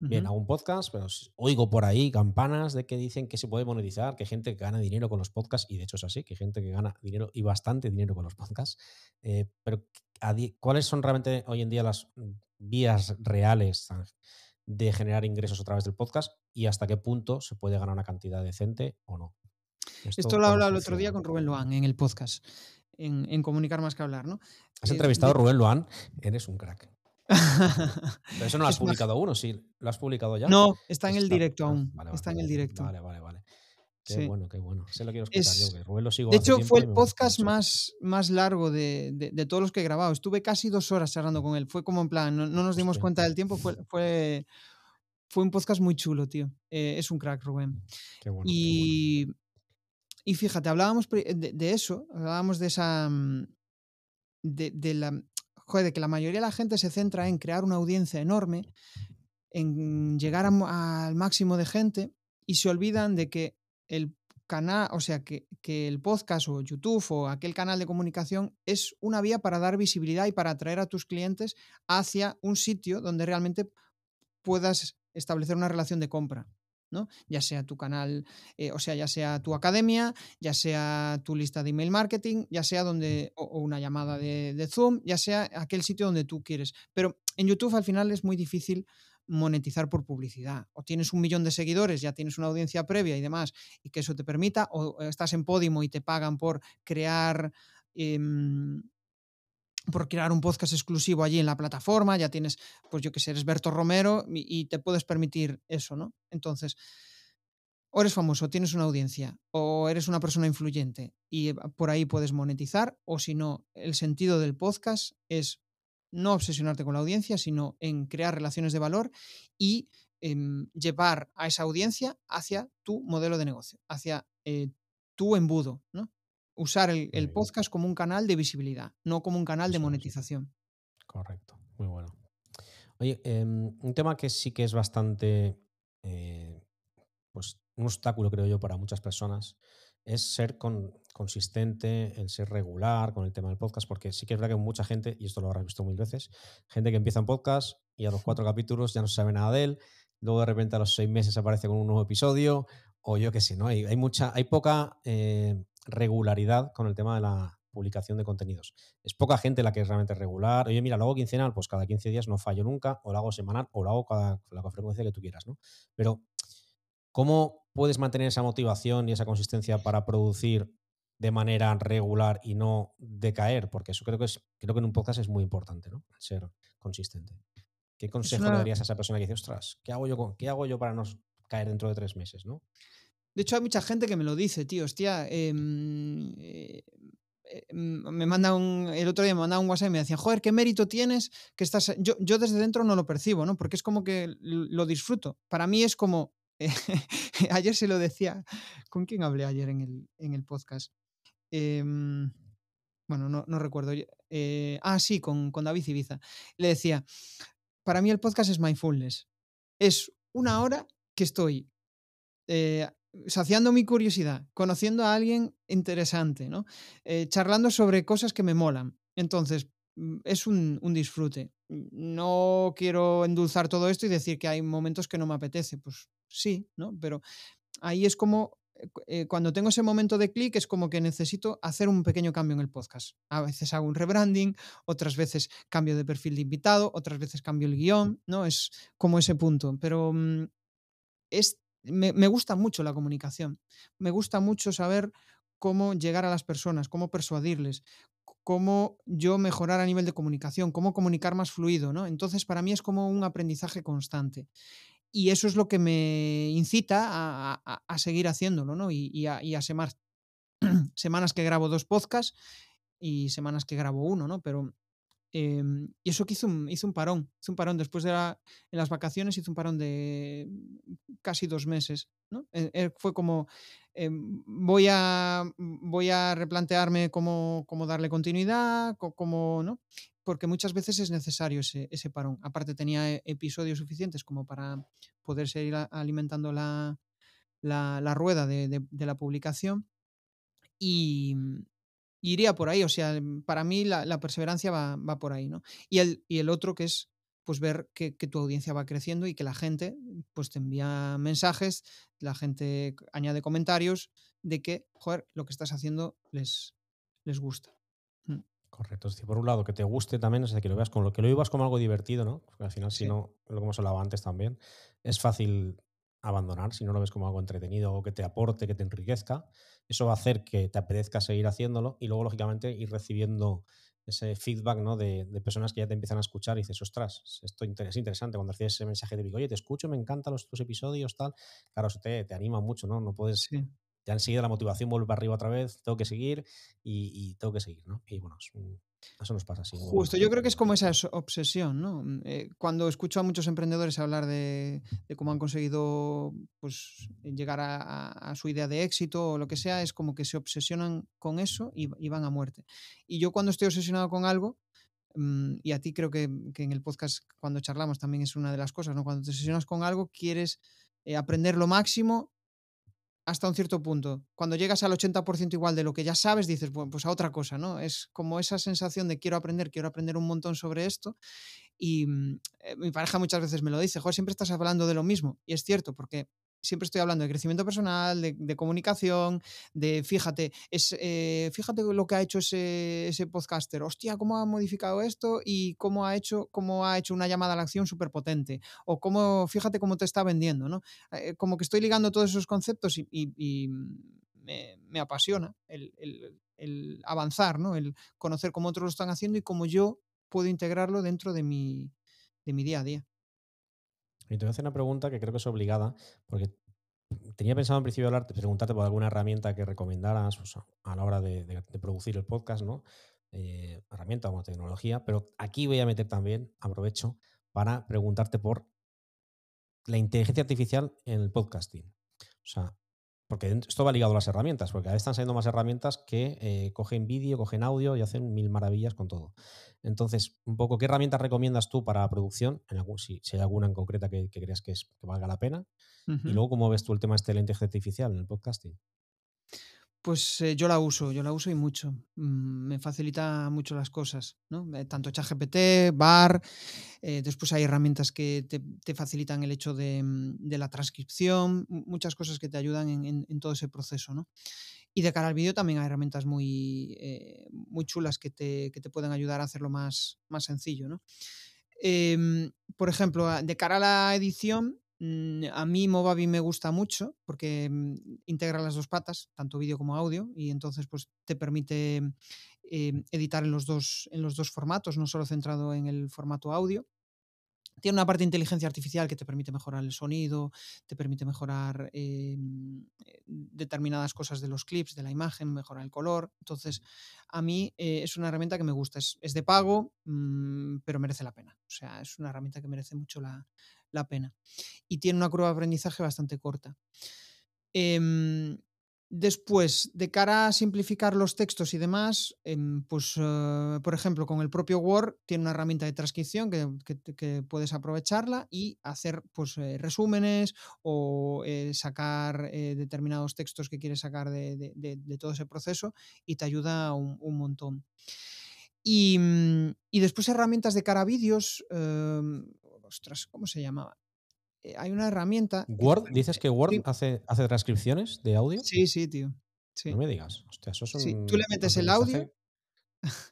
Bien, hago un podcast, pero oigo por ahí campanas de que dicen que se puede monetizar, que hay gente que gana dinero con los podcasts, y de hecho es así, que hay gente que gana dinero y bastante dinero con los podcasts. Eh, pero, ¿cuáles son realmente hoy en día las vías reales de generar ingresos a través del podcast y hasta qué punto se puede ganar una cantidad decente o no? Esto, lo hablado el otro día con Rubén Loan en el podcast, en, Comunicar más que hablar, ¿no? Has entrevistado a Rubén Loan, eres un crack. Pero eso no lo has publicado aún, ¿o sí? ¿Lo has publicado ya? No, está en el directo aún. está en el directo. Vale, vale, vale. Qué bueno, qué bueno. Se lo quiero escuchar yo, que Rubén lo sigo De hecho, fue el podcast más, más largo de, de, todos los que he grabado. Estuve casi dos horas charlando con él. Fue como en plan, no, nos dimos cuenta del tiempo. Fue, fue, fue un podcast muy chulo, tío. Eh, es un crack, Rubén. Qué bueno, y, y fíjate, hablábamos de, de, eso, hablábamos de esa. Mm, de, de la, de que la mayoría de la gente se centra en crear una audiencia enorme, en llegar al máximo de gente y se olvidan de que el canal, o sea, que, que, el podcast o YouTube o aquel canal de comunicación es una vía para dar visibilidad y para atraer a tus clientes hacia un sitio donde realmente puedas establecer una relación de compra. ¿No? Ya sea tu canal, eh, o sea, ya sea tu academia, ya sea tu lista de email marketing, ya sea donde, o, o una llamada de, de, Zoom, ya sea aquel sitio donde tú quieres. Pero en YouTube al final es muy difícil monetizar por publicidad. O tienes un millón de seguidores, ya tienes una audiencia previa y demás, y que eso te permita, o estás en Podimo y te pagan por crear... Eh, por crear un podcast exclusivo allí en la plataforma, ya tienes, pues yo que sé, eres Berto Romero y, te puedes permitir eso, ¿no? Entonces, o eres famoso, tienes una audiencia, o eres una persona influyente y por ahí puedes monetizar, o si no, el sentido del podcast es no obsesionarte con la audiencia, sino en crear relaciones de valor y eh, llevar a esa audiencia hacia tu modelo de negocio, hacia eh, tu embudo, ¿no? Usar el, el, podcast como un canal de visibilidad, no como un canal de monetización. Correcto, muy bueno. Oye, eh, un tema que sí que es bastante, eh, pues un obstáculo creo yo para muchas personas es ser con, consistente, el ser regular con el tema del podcast, porque sí que es verdad que mucha gente, y esto lo habrás visto mil veces, gente que empieza un podcast y a los cuatro capítulos ya no se sabe nada de él, luego de repente a los seis meses aparece con un nuevo episodio, o yo qué sé, ¿no? Hay, hay, mucha, hay poca eh, regularidad con el tema de la publicación de contenidos. Es poca gente la que es realmente regular. Oye, mira, lo hago quincenal, pues cada 15 días no fallo nunca, o lo hago semanal, o lo hago cada la frecuencia que tú quieras, ¿no? Pero, ¿cómo puedes mantener esa motivación y esa consistencia para producir de manera regular y no decaer? Porque eso creo que es, creo que en un podcast es muy importante, ¿no? Ser consistente. ¿Qué consejo le darías a esa persona que dice, ostras, ¿qué hago yo, con, ¿qué hago yo para no caer dentro de tres meses, ¿no? De hecho, hay mucha gente que me lo dice, tío, hostia, em, eh, eh, me manda un, el otro día me mandaba un WhatsApp y me decían, joder, ¿qué mérito tienes que estás? Yo, yo desde dentro no lo percibo, ¿no? Porque es como que lo disfruto. Para mí es como, ayer se lo decía, ¿con quién hablé ayer en el, en el podcast? Eh, bueno, no, no recuerdo. Eh, ah, sí, con, con David Ibiza. Le decía, para mí el podcast es mindfulness. Es una hora que estoy eh, saciando mi curiosidad, conociendo a alguien interesante, ¿no? Eh, charlando sobre cosas que me molan. Entonces, mm, es un, un, disfrute. No quiero endulzar todo esto y decir que hay momentos que no me apetece. Pues sí, ¿no? Pero ahí es como, eh, cuando tengo ese momento de clic, es como que necesito hacer un pequeño cambio en el podcast. A veces hago un rebranding, otras veces cambio de perfil de invitado, otras veces cambio el guion, ¿no? Es como ese punto. Pero mm, es me, me, gusta mucho la comunicación. Me gusta mucho saber cómo llegar a las personas, cómo persuadirles, cómo yo mejorar a nivel de comunicación, cómo comunicar más fluido, ¿no? Entonces, para mí es como un aprendizaje constante. Y eso es lo que me incita a, a, a seguir haciéndolo, ¿no? Y, y a, y semar, semanas que grabo dos podcasts y semanas que grabo uno, ¿no? Pero eh, y eso que hizo un, hizo un parón, hizo un parón después de la, en las vacaciones, hizo un parón de casi dos meses. ¿no? Eh, fue como, eh, voy, a, voy a replantearme cómo, cómo darle continuidad, cómo, ¿no? porque muchas veces es necesario ese, ese, parón. Aparte tenía e, episodios suficientes como para poder seguir alimentando la, la, la rueda de, de, de la publicación. Y, iría por ahí. O sea, mm, para mí la, la perseverancia va, va, por ahí, ¿no? Y el, y el otro que es pues ver que, que, tu audiencia va creciendo y que la gente pues te envía mensajes, la gente añade comentarios de que, joder, lo que estás haciendo les, les gusta. Mm. Correcto. Es decir, por un lado, que te guste también, es decir, que lo veas como lo que lo vivas como algo divertido, ¿no? Porque al final, sí. si no, lo que hemos hablado antes también, es fácil abandonar si no lo ves como algo entretenido o que te aporte, que te enriquezca. Eso va a hacer que te apetezca seguir haciéndolo y luego, lógicamente, ir recibiendo ese feedback ¿no? de, de, personas que ya te empiezan a escuchar y dices, ostras, esto es interesante cuando recibes ese mensaje de oye, te escucho, me encantan los, tus episodios, tal. Claro, eso te, te anima mucho, ¿no? No puedes... Ya enseguida la motivación vuelve para arriba otra vez, tengo que seguir y, y tengo que seguir, ¿no? Y bueno, eso nos pasa así. Justo, yo creo que es como esa obsesión, ¿no? Eh, cuando escucho a muchos emprendedores hablar de, de cómo han conseguido pues, llegar a, a, a, su idea de éxito o lo que sea, es como que se obsesionan con eso y, y van a muerte. Y yo cuando estoy obsesionado con algo, um, y a ti creo que, que, en el podcast cuando charlamos también es una de las cosas, ¿no? Cuando te obsesionas con algo, quieres eh, aprender lo máximo hasta un cierto punto. Cuando llegas al 80% igual de lo que ya sabes, dices, pues a otra cosa, ¿no? Es como esa sensación de quiero aprender, quiero aprender un montón sobre esto Y mm, eh, mi pareja muchas veces me lo dice, joder, siempre estás hablando de lo mismo. Y es cierto, porque siempre estoy hablando de crecimiento personal, de, comunicación, de fíjate, es, eh, fíjate lo que ha hecho ese, ese, podcaster, hostia, cómo ha modificado esto y cómo ha hecho, cómo ha hecho una llamada a la acción súper potente, o cómo, fíjate cómo te está vendiendo, ¿no? Eh, como que estoy ligando todos esos conceptos y, me, apasiona el, el, avanzar, ¿no? El conocer cómo otros lo están haciendo y cómo yo puedo integrarlo dentro de mi, de mi día a día. Y te voy a hacer una pregunta que creo que es obligada, porque tenía pensado en principio hablarte, preguntarte por alguna herramienta que recomendaras a la hora de, producir el podcast, ¿no? Eh, herramienta o tecnología, pero aquí voy a meter también, aprovecho, para preguntarte por la inteligencia artificial en el podcasting. O sea, porque esto va ligado a las herramientas, porque cada vez están saliendo más herramientas que eh, cogen vídeo, cogen audio y hacen mil maravillas con todo. Entonces, un poco, ¿qué herramientas recomiendas tú para la producción? En algún, si, hay alguna en concreta que, creas que, es, que valga la pena. Y luego, ¿cómo ves tú el tema este de la inteligencia artificial en el podcasting? Pues eh, yo la uso, yo la uso y mucho. Mm, me facilita mucho las cosas, ¿no? Eh, tanto ChatGPT, BAR, eh, después hay herramientas que te, facilitan el hecho mm, de, la transcripción, muchas cosas que te ayudan en, todo ese proceso, ¿no? Y de cara al vídeo también hay herramientas muy, muy chulas que te, pueden ayudar a hacerlo más, más sencillo, ¿no? Em, por ejemplo, de cara a la edición, a mí Movavi me gusta mucho porque mm, integra las dos patas, tanto vídeo como audio, y entonces pues, te permite em, editar en los, dos, en los dos formatos, no solo centrado en el formato audio. Tiene una parte de inteligencia artificial que te permite mejorar el sonido, te permite mejorar em, eh, determinadas cosas de los clips, de la imagen, mejorar el color. Entonces, a mí eh, es una herramienta que me gusta. Es, de pago, mm, pero merece la pena. O sea, es una herramienta que merece mucho la, la pena. Y tiene una curva de aprendizaje bastante corta. Em, después, de cara a simplificar los textos y demás, em, pues, eh, por ejemplo, con el propio Word tiene una herramienta de transcripción que, puedes aprovecharla y hacer pues, eh, resúmenes o eh, sacar determinados textos que quieres sacar de, todo ese proceso y te ayuda un, montón. Y, mm, y, después herramientas de cara a vídeos, em, ostras, ¿cómo se llamaba? Eh, hay una herramienta. ¿Word? ¿Dices que Word hace, hace transcripciones de audio? Sí, sí, tío. No me digas. Hostia, eso sí, tú le metes el audio.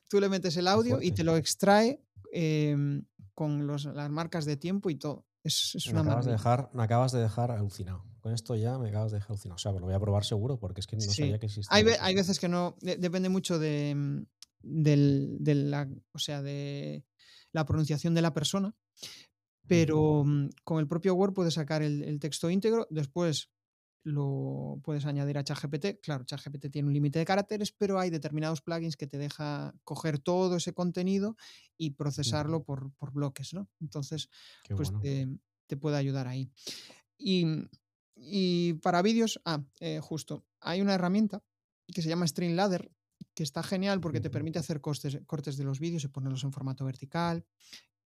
tú le metes el audio y te lo extrae em, con las marcas de tiempo y todo. Es, una me, acabas de dejar, me acabas de dejar alucinado. Con esto ya me acabas de dejar alucinado. O sea, lo voy a probar seguro porque es que no sabía que existía. Hay, hay, veces que no. depende mucho de, mm, de la, o sea, de la pronunciación de la persona pero mm, con el propio Word puedes sacar el, texto íntegro, después lo puedes añadir a ChatGPT. Claro, ChatGPT tiene un límite de caracteres, pero hay determinados plugins que te deja coger todo ese contenido y procesarlo por, bloques, ¿no? Entonces, pues te, puede ayudar ahí. Y, para vídeos, ah, eh, justo, hay una herramienta que se llama Streamladder, que está genial porque te permite hacer cortes de los vídeos y ponerlos en formato vertical,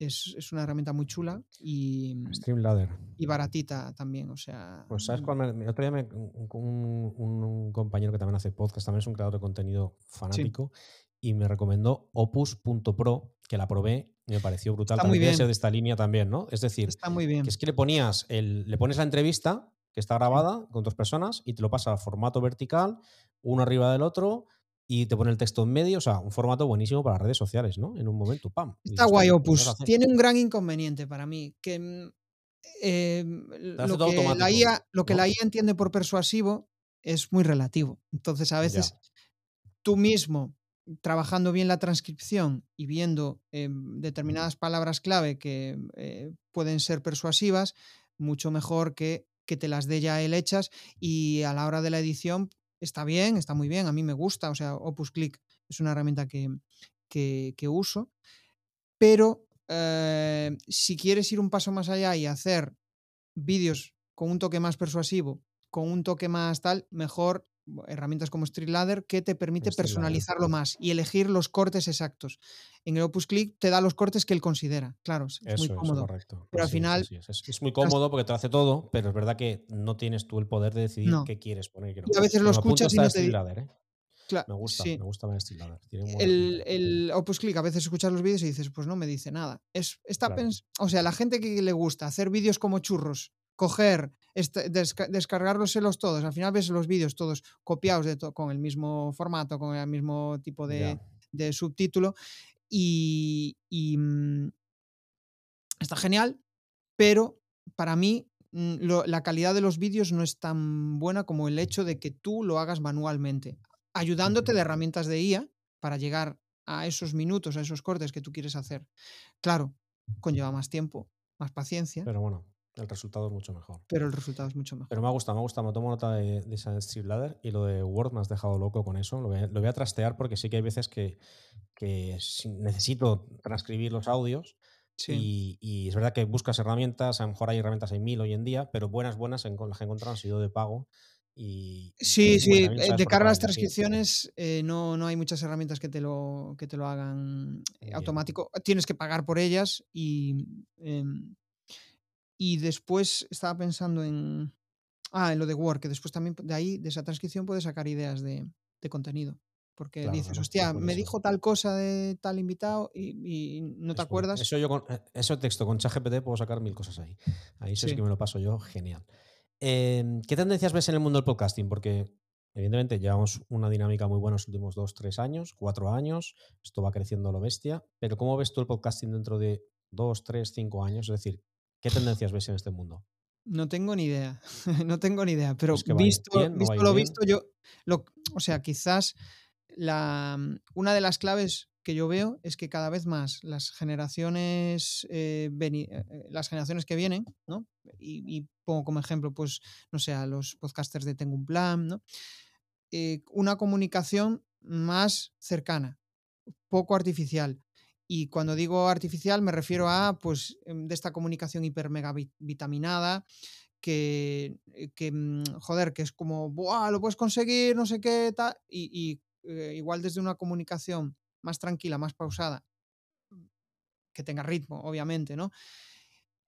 es, una herramienta muy chula y, mm, Streamladder. y baratita también. O sea. Pues sabes mm. cuál otro día un, compañero que también hace podcast, también es un creador de contenido fanático, y me recomendó opus.pro, que la probé y me pareció brutal. Está muy bien. de esta línea también, ¿no? Es decir, Está muy bien. que es que le ponías el, le pones la entrevista que está grabada con dos personas y te lo pasa a formato vertical, uno arriba del otro y te pone el texto en medio, o sea, un formato buenísimo para redes sociales, ¿no? En un momento, ¡pam! Está guay Opus. Tiene un gran inconveniente para mí, que mm, em, lo, que la IA, lo que la IA entiende por persuasivo es muy relativo. Entonces, a veces tú mismo, trabajando bien la transcripción y viendo em, determinadas palabras clave que eh, pueden ser persuasivas, mucho mejor que que te las dé ya él hechas y a la hora de la edición está bien, está muy bien, a mí me gusta, o sea, Opus Click es una herramienta que, que, uso, pero eh, si quieres ir un paso más allá y hacer vídeos con un toque más persuasivo, con un toque más tal, mejor herramientas como Streetladder que te permite personalizarlo más y elegir los cortes exactos. En el Opus Click te da los cortes que él considera. Claro, es muy cómodo. Pero al final. Es, muy cómodo porque te hace todo, pero es verdad que no tienes tú el poder de decidir qué quieres poner. Y a veces lo escuchas y no te. ¿eh? me gusta, me gusta Ben Stiller. El, el Opus Click, a veces escuchas los vídeos y dices, pues no me dice nada. Es, está O sea, la gente que le gusta hacer vídeos como churros, coger, este, descargárselos todos, al final ves los vídeos todos copiados de con el mismo formato, con el mismo tipo de, de subtítulo y, y mm, está genial, pero para mí mm, la calidad de los vídeos no es tan buena como el hecho de que tú lo hagas manualmente, ayudándote de herramientas de IA para llegar a esos minutos, a esos cortes que tú quieres hacer. Claro, conlleva más tiempo, más paciencia. Pero bueno, el resultado es mucho mejor. Pero el resultado es mucho mejor. Pero me gusta, me gusta, me tomo nota de, de esa Street Ladder y lo de Word me has dejado loco con eso. Lo voy a, trastear porque sí que hay veces que, que necesito transcribir los audios y, es verdad que buscas herramientas, a lo mejor hay herramientas, hay mil hoy en día, pero buenas, buenas en, las que he encontrado han sido de pago. Y, sí, sí, eh, de cara a las transcripciones eh, no, no hay muchas herramientas que te lo, que te lo hagan eh, automático. Tienes que pagar por ellas y, em, y después estaba pensando en, ah, en lo de Word, que después también de ahí, de esa transcripción, puedes sacar ideas de, de contenido. Porque dices, hostia, me dijo tal cosa de tal invitado y, no te acuerdas. Eso yo con, eso texto con ChatGPT puedo sacar mil cosas ahí. Ahí sí. es que me lo paso yo, genial. Em, ¿Qué tendencias ves en el mundo del podcasting? Porque evidentemente llevamos una dinámica muy buena los últimos dos, tres años, cuatro años. Esto va creciendo a lo bestia. Pero ¿cómo ves tú el podcasting dentro de dos, tres, cinco años? Es decir, ¿qué tendencias ves en este mundo? No tengo ni idea, no tengo ni idea, pero visto, visto lo visto, yo, lo, o sea, quizás la, mm, una de las claves que yo veo es que cada vez más las generaciones, eh, eh, eh, las generaciones que vienen, ¿no? Y, pongo como ejemplo, pues, no sé, a los podcasters de Tengo un Plan, ¿no? una comunicación más cercana, poco artificial. Y cuando digo artificial me refiero a, pues, em, de esta comunicación hiper mega vitaminada, que, que, mm, joder, que es como, Buah, lo puedes conseguir, no sé qué, tal, y eh, igual desde una comunicación más tranquila, más pausada, que tenga ritmo, obviamente, ¿no?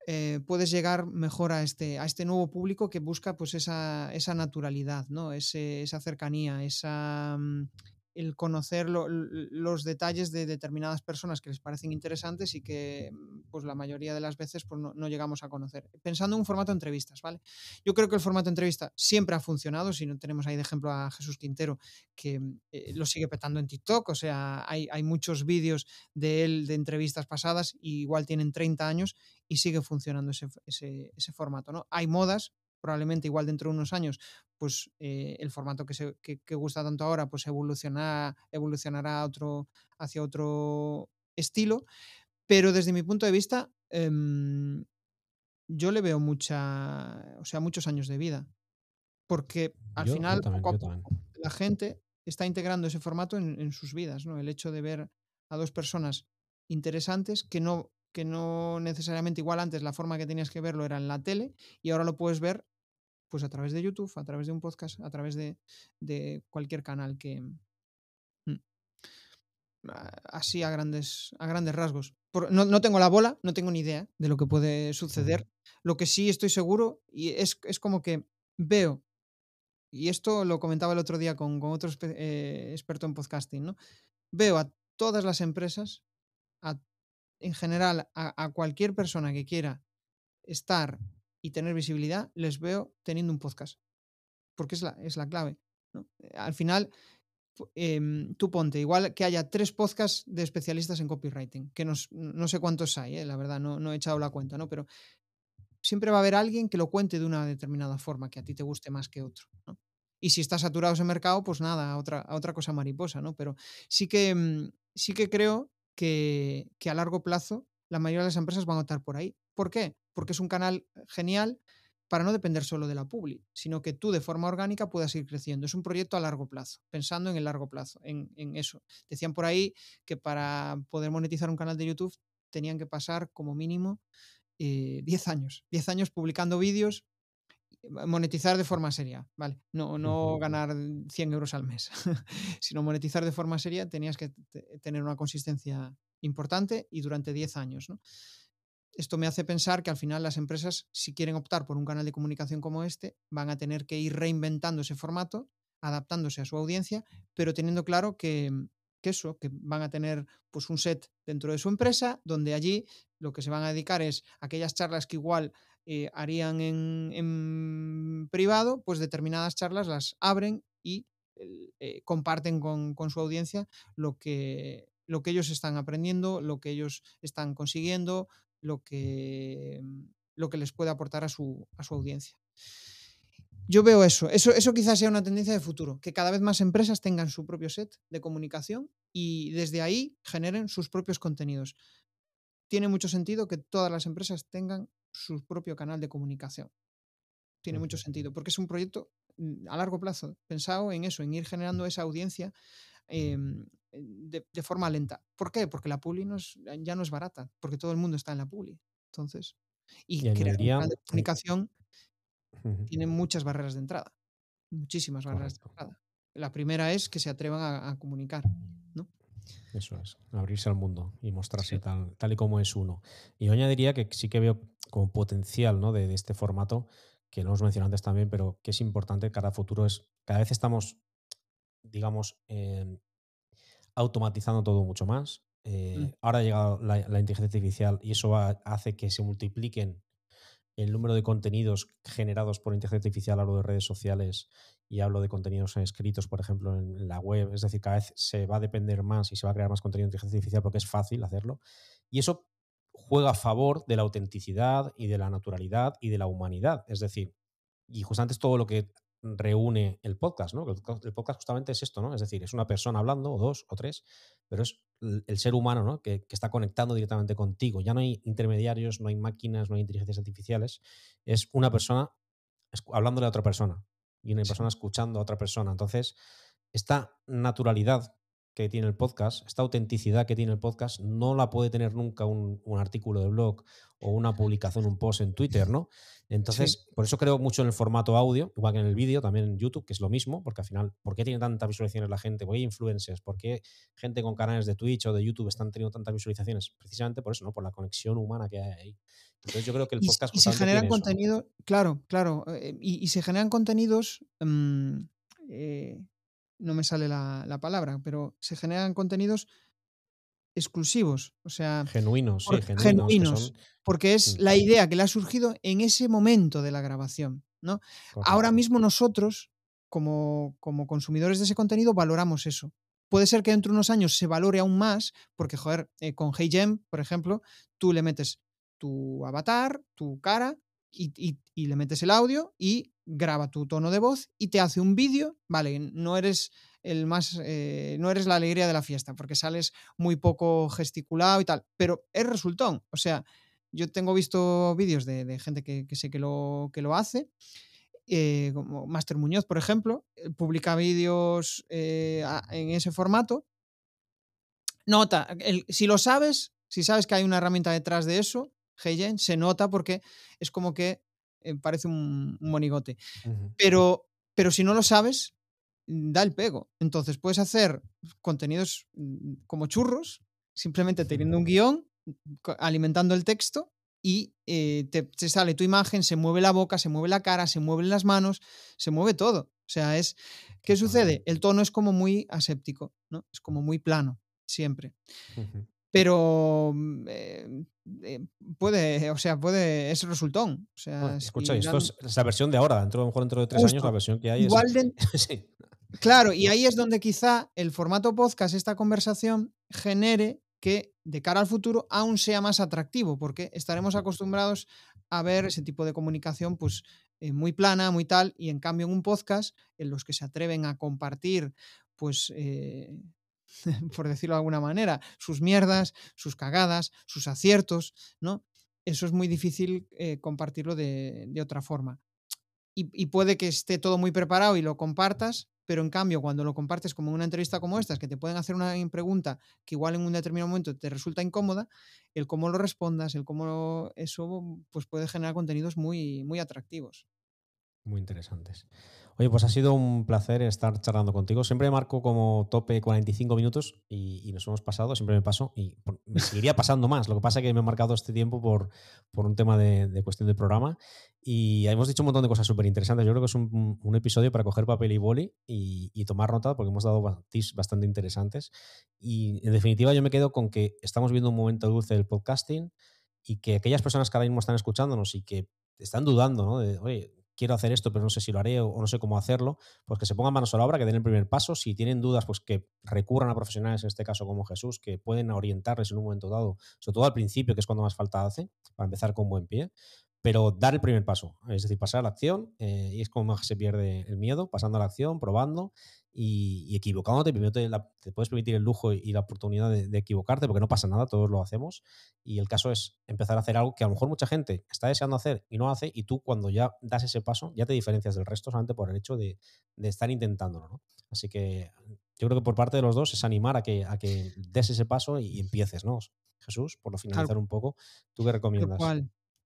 Eh, puedes llegar mejor a este, a este nuevo público que busca pues esa, esa naturalidad, ¿no? esa cercanía, esa, mm, el conocer los detalles de determinadas personas que les parecen interesantes y que mm, pues la mayoría de las veces pues, no, llegamos a conocer. Pensando en un formato de entrevistas, ¿vale? Yo creo que el formato de entrevista siempre ha funcionado, si no tenemos ahí de ejemplo a Jesús Quintero, que eh, lo sigue petando en TikTok, o sea, hay, hay muchos vídeos de él de entrevistas pasadas, y igual tienen 30 años y sigue funcionando ese, ese, ese formato, ¿no? Hay modas, probablemente igual dentro de unos años, pues eh, el formato que, se, gusta tanto ahora, pues evolucionará, evolucionará otro, hacia otro estilo. Pero desde mi punto de vista, em, yo le veo mucha, o sea, muchos años de vida. Porque al final, la gente está integrando ese formato en, sus vidas, ¿no? El hecho de ver a dos personas interesantes que no, que no necesariamente igual antes la forma que tenías que verlo era en la tele y ahora lo puedes ver pues a través de YouTube, a través de un podcast, a través de, cualquier canal que... Mm, así a grandes, a grandes rasgos. no, tengo la bola, no tengo ni idea de lo que puede suceder. Lo que sí estoy seguro, y es, como que veo, y esto lo comentaba el otro día con, otro eh, experto en podcasting, ¿no? Veo a todas las empresas, en general a, a cualquier persona que quiera estar y tener visibilidad, les veo teniendo un podcast. Porque es la, es la clave. Eh, al final, em, tú ponte, igual que haya tres podcasts de especialistas en copywriting, que no, sé cuántos hay, eh, la verdad, no, no, he echado la cuenta, ¿no? Pero siempre va a haber alguien que lo cuente de una determinada forma, que a ti te guste más que otro. Y si está saturado ese mercado, pues nada, otra, otra cosa mariposa, ¿no? Pero sí que, mm, sí que creo que, que a largo plazo la mayoría de las empresas van a optar por ahí. ¿Por qué? porque es un canal genial para no depender solo de la publi, sino que tú de forma orgánica puedas ir creciendo. Es un proyecto a largo plazo, pensando en el largo plazo, en, eso. Decían por ahí que para poder monetizar un canal de YouTube tenían que pasar como mínimo 10 eh, años, 10 años publicando vídeos, monetizar de forma seria, ¿vale? No, no ganar 100 euros al mes, sino monetizar de forma seria tenías que tener una consistencia importante y durante 10 años, ¿no? Esto me hace pensar que al final las empresas, si quieren optar por un canal de comunicación como este, van a tener que ir reinventando ese formato adaptándose a su audiencia, pero teniendo claro que, eso, que van a tener pues un set dentro de su empresa, donde allí lo que se van a dedicar es aquellas charlas que igual eh, harían en, en, privado, pues determinadas charlas las abren y eh, comparten con, con, su audiencia lo que, lo que ellos están aprendiendo, lo que ellos están consiguiendo, lo que, lo que les puede aportar a su, a su audiencia. Yo veo eso. eso. Eso quizás sea una tendencia de futuro, que cada vez más empresas tengan su propio set de comunicación y desde ahí generen sus propios contenidos. Tiene mucho sentido que todas las empresas tengan su propio canal de comunicación. Tiene mucho sentido, porque es un proyecto mm, a largo plazo, pensado en eso, en ir generando esa audiencia eh, de, de, forma lenta. ¿Por qué? Porque la publi no es, ya no es barata, porque todo el mundo está en la publi. Entonces, y, y crear un de comunicación tiene muchas barreras de entrada, muchísimas barreras Correcto. de entrada. La primera es que se atrevan a, a comunicar, ¿no? Eso es, abrirse al mundo y mostrarse sí. tal, tal, y como es uno. Y yo añadiría que sí que veo como potencial ¿no? de, de, este formato, que lo hemos mencionado antes también, pero que es importante cara a futuro, es cada vez estamos, digamos, eh, automatizando todo mucho más. Eh, mm. Ahora ha llegado la, la, inteligencia artificial y eso va, hace que se multipliquen el número de contenidos generados por inteligencia artificial, hablo de redes sociales y hablo de contenidos escritos, por ejemplo, en la web. Es decir, cada vez se va a depender más y se va a crear más contenido de inteligencia artificial porque es fácil hacerlo. Y eso juega a favor de la autenticidad y de la naturalidad y de la humanidad. Es decir, y justamente es todo lo que reúne el podcast, ¿no? El podcast justamente es esto, ¿no? Es decir, es una persona hablando, o dos, o tres, pero es el ser humano, ¿no? Que, que, está conectando directamente contigo. Ya no hay intermediarios, no hay máquinas, no hay inteligencias artificiales. Es una persona hablándole a otra persona y una persona escuchando a otra persona. Entonces, esta naturalidad que tiene el podcast, esta autenticidad que tiene el podcast, no la puede tener nunca un, un artículo de blog o una publicación, un post en Twitter, ¿no? Entonces, sí. por eso creo mucho en el formato audio, igual que en el vídeo, también en YouTube, que es lo mismo, porque al final, ¿por qué tiene tantas visualizaciones la gente? ¿Por qué hay influencers? ¿Por qué gente con canales de Twitch o de YouTube están teniendo tantas visualizaciones? Precisamente por eso, ¿no? Por la conexión humana que hay ahí. Entonces, yo creo que el podcast. Y, y se generan contenidos, claro, claro, eh, y, y, se generan contenidos. Eh, no me sale la, la, palabra, pero se generan contenidos exclusivos, o sea, genuinos, por, sí, genuinos, genuinos son... porque es la idea que le ha surgido en ese momento de la grabación, ¿no? Correcto. Ahora mismo nosotros, como, como consumidores de ese contenido, valoramos eso. Puede ser que dentro de unos años se valore aún más, porque, joder, eh, con HeyGem, por ejemplo, tú le metes tu avatar, tu cara, y, y, y, le metes el audio y graba tu tono de voz y te hace un vídeo, vale, no eres el más, eh, no eres la alegría de la fiesta porque sales muy poco gesticulado y tal, pero es resultón, o sea, yo tengo visto vídeos de, gente que, sé que lo, que lo hace, eh, como Master Muñoz, por ejemplo, eh, publica vídeos en ese formato. Nota, si lo sabes, si sabes que hay una herramienta detrás de eso, HeyGen, se nota porque es como que eh, parece un, un monigote. Uh -huh. pero, pero si no lo sabes, da el pego. Entonces puedes hacer contenidos mm, como churros, simplemente teniendo un guion, alimentando el texto y eh, te, te, sale tu imagen, se mueve la boca, se mueve la cara, se mueven las manos, se mueve todo. O sea, es. ¿Qué sucede? El tono es como muy aséptico, ¿no? Es como muy plano, siempre. Uh -huh pero mm, eh, eh, puede, o sea, puede, es resultón. O sea, bueno, escucha, si esto es, es, la versión de ahora, dentro, a lo mejor dentro de tres Justo. años, la versión que hay Igual es. De... sí. Claro, y ahí es donde quizá el formato podcast, esta conversación, genere que de cara al futuro aún sea más atractivo, porque estaremos acostumbrados a ver ese tipo de comunicación, pues eh, muy plana, muy tal, y en cambio en un podcast, en los que se atreven a compartir, pues eh, por decirlo de alguna manera, sus mierdas, sus cagadas, sus aciertos, ¿no? Eso es muy difícil eh, compartirlo de, de, otra forma. Y, y, puede que esté todo muy preparado y lo compartas, pero en cambio, cuando lo compartes como una entrevista como esta, que te pueden hacer una pregunta que igual en un determinado momento te resulta incómoda, el cómo lo respondas, el cómo lo, eso pues puede generar contenidos muy, muy atractivos. Muy interesantes. Oye, pues ha sido un placer estar charlando contigo. Siempre marco como tope 45 minutos y, nos hemos pasado, siempre me paso y me seguiría pasando más. Lo que pasa es que me he marcado este tiempo por, por un tema de, cuestión de programa y hemos dicho un montón de cosas súper interesantes. Yo creo que es un, episodio para coger papel y boli y, tomar nota porque hemos dado tips bastante interesantes. Y en definitiva yo me quedo con que estamos viendo un momento dulce del podcasting y que aquellas personas que ahora mismo están escuchándonos y que están dudando, ¿no? De, oye, quiero hacer esto, pero no sé si lo haré o, no sé cómo hacerlo, pues que se pongan manos a la obra, que den el primer paso. Si tienen dudas, pues que recurran a profesionales, en este caso como Jesús, que pueden orientarles en un momento dado, sobre todo al principio, que es cuando más falta hace, para empezar con buen pie. Pero dar el primer paso, es decir, pasar a la acción, eh, y es como más se pierde el miedo, pasando a la acción, probando y, equivocándote. Primero te, puedes permitir el lujo y, la oportunidad de, equivocarte, porque no pasa nada, todos lo hacemos. Y el caso es empezar a hacer algo que a lo mejor mucha gente está deseando hacer y no hace, y tú cuando ya das ese paso, ya te diferencias del resto solamente por el hecho de, estar intentándolo. ¿no? Así que yo creo que por parte de los dos es animar a que, a que des ese paso y, empieces, ¿no? Jesús, por lo finalizar un poco, ¿tú qué recomiendas?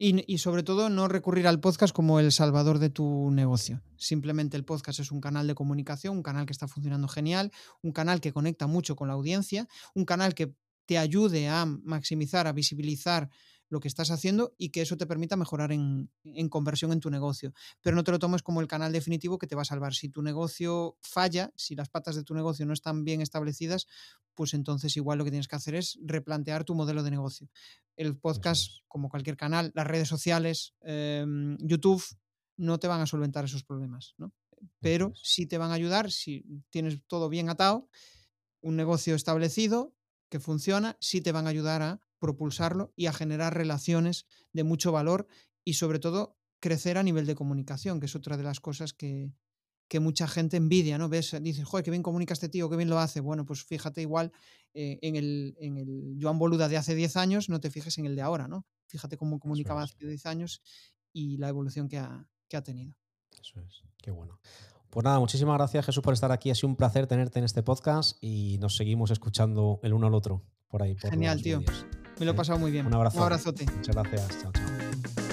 Y, sobre todo no recurrir al podcast como el salvador de tu negocio. Simplemente el podcast es un canal de comunicación, un canal que está funcionando genial, un canal que conecta mucho con la audiencia, un canal que te ayude a maximizar, a visibilizar lo que estás haciendo y que eso te permita mejorar en, conversión en tu negocio. Pero no te lo tomes como el canal definitivo que te va a salvar. Si tu negocio falla, si las patas de tu negocio no están bien establecidas, pues entonces igual lo que tienes que hacer es replantear tu modelo de negocio. El podcast, como cualquier canal, las redes sociales, em, YouTube, no te van a solventar esos problemas, ¿no? Pero sí te van a ayudar si tienes todo bien atado, un negocio establecido que funciona, sí te van a ayudar a propulsarlo y a generar relaciones de mucho valor y sobre todo crecer a nivel de comunicación, que es otra de las cosas que, mucha gente envidia, ¿no? Ves, dices, joder, qué bien comunica este tío, qué bien lo hace. Bueno, pues fíjate igual eh, en, el, en el Joan Boluda de hace 10 años, no te fijes en el de ahora, ¿no? Fíjate cómo comunicaba hace 10 años y la evolución que ha, que ha tenido. Eso es, qué bueno. Pues nada, muchísimas gracias Jesús por estar aquí. Ha sido un placer tenerte en este podcast y nos seguimos escuchando el uno al otro por ahí. Genial, tío. Me lo he pasado muy bien. Un abrazo. Un abrazote. Muchas gracias. Chao, chao.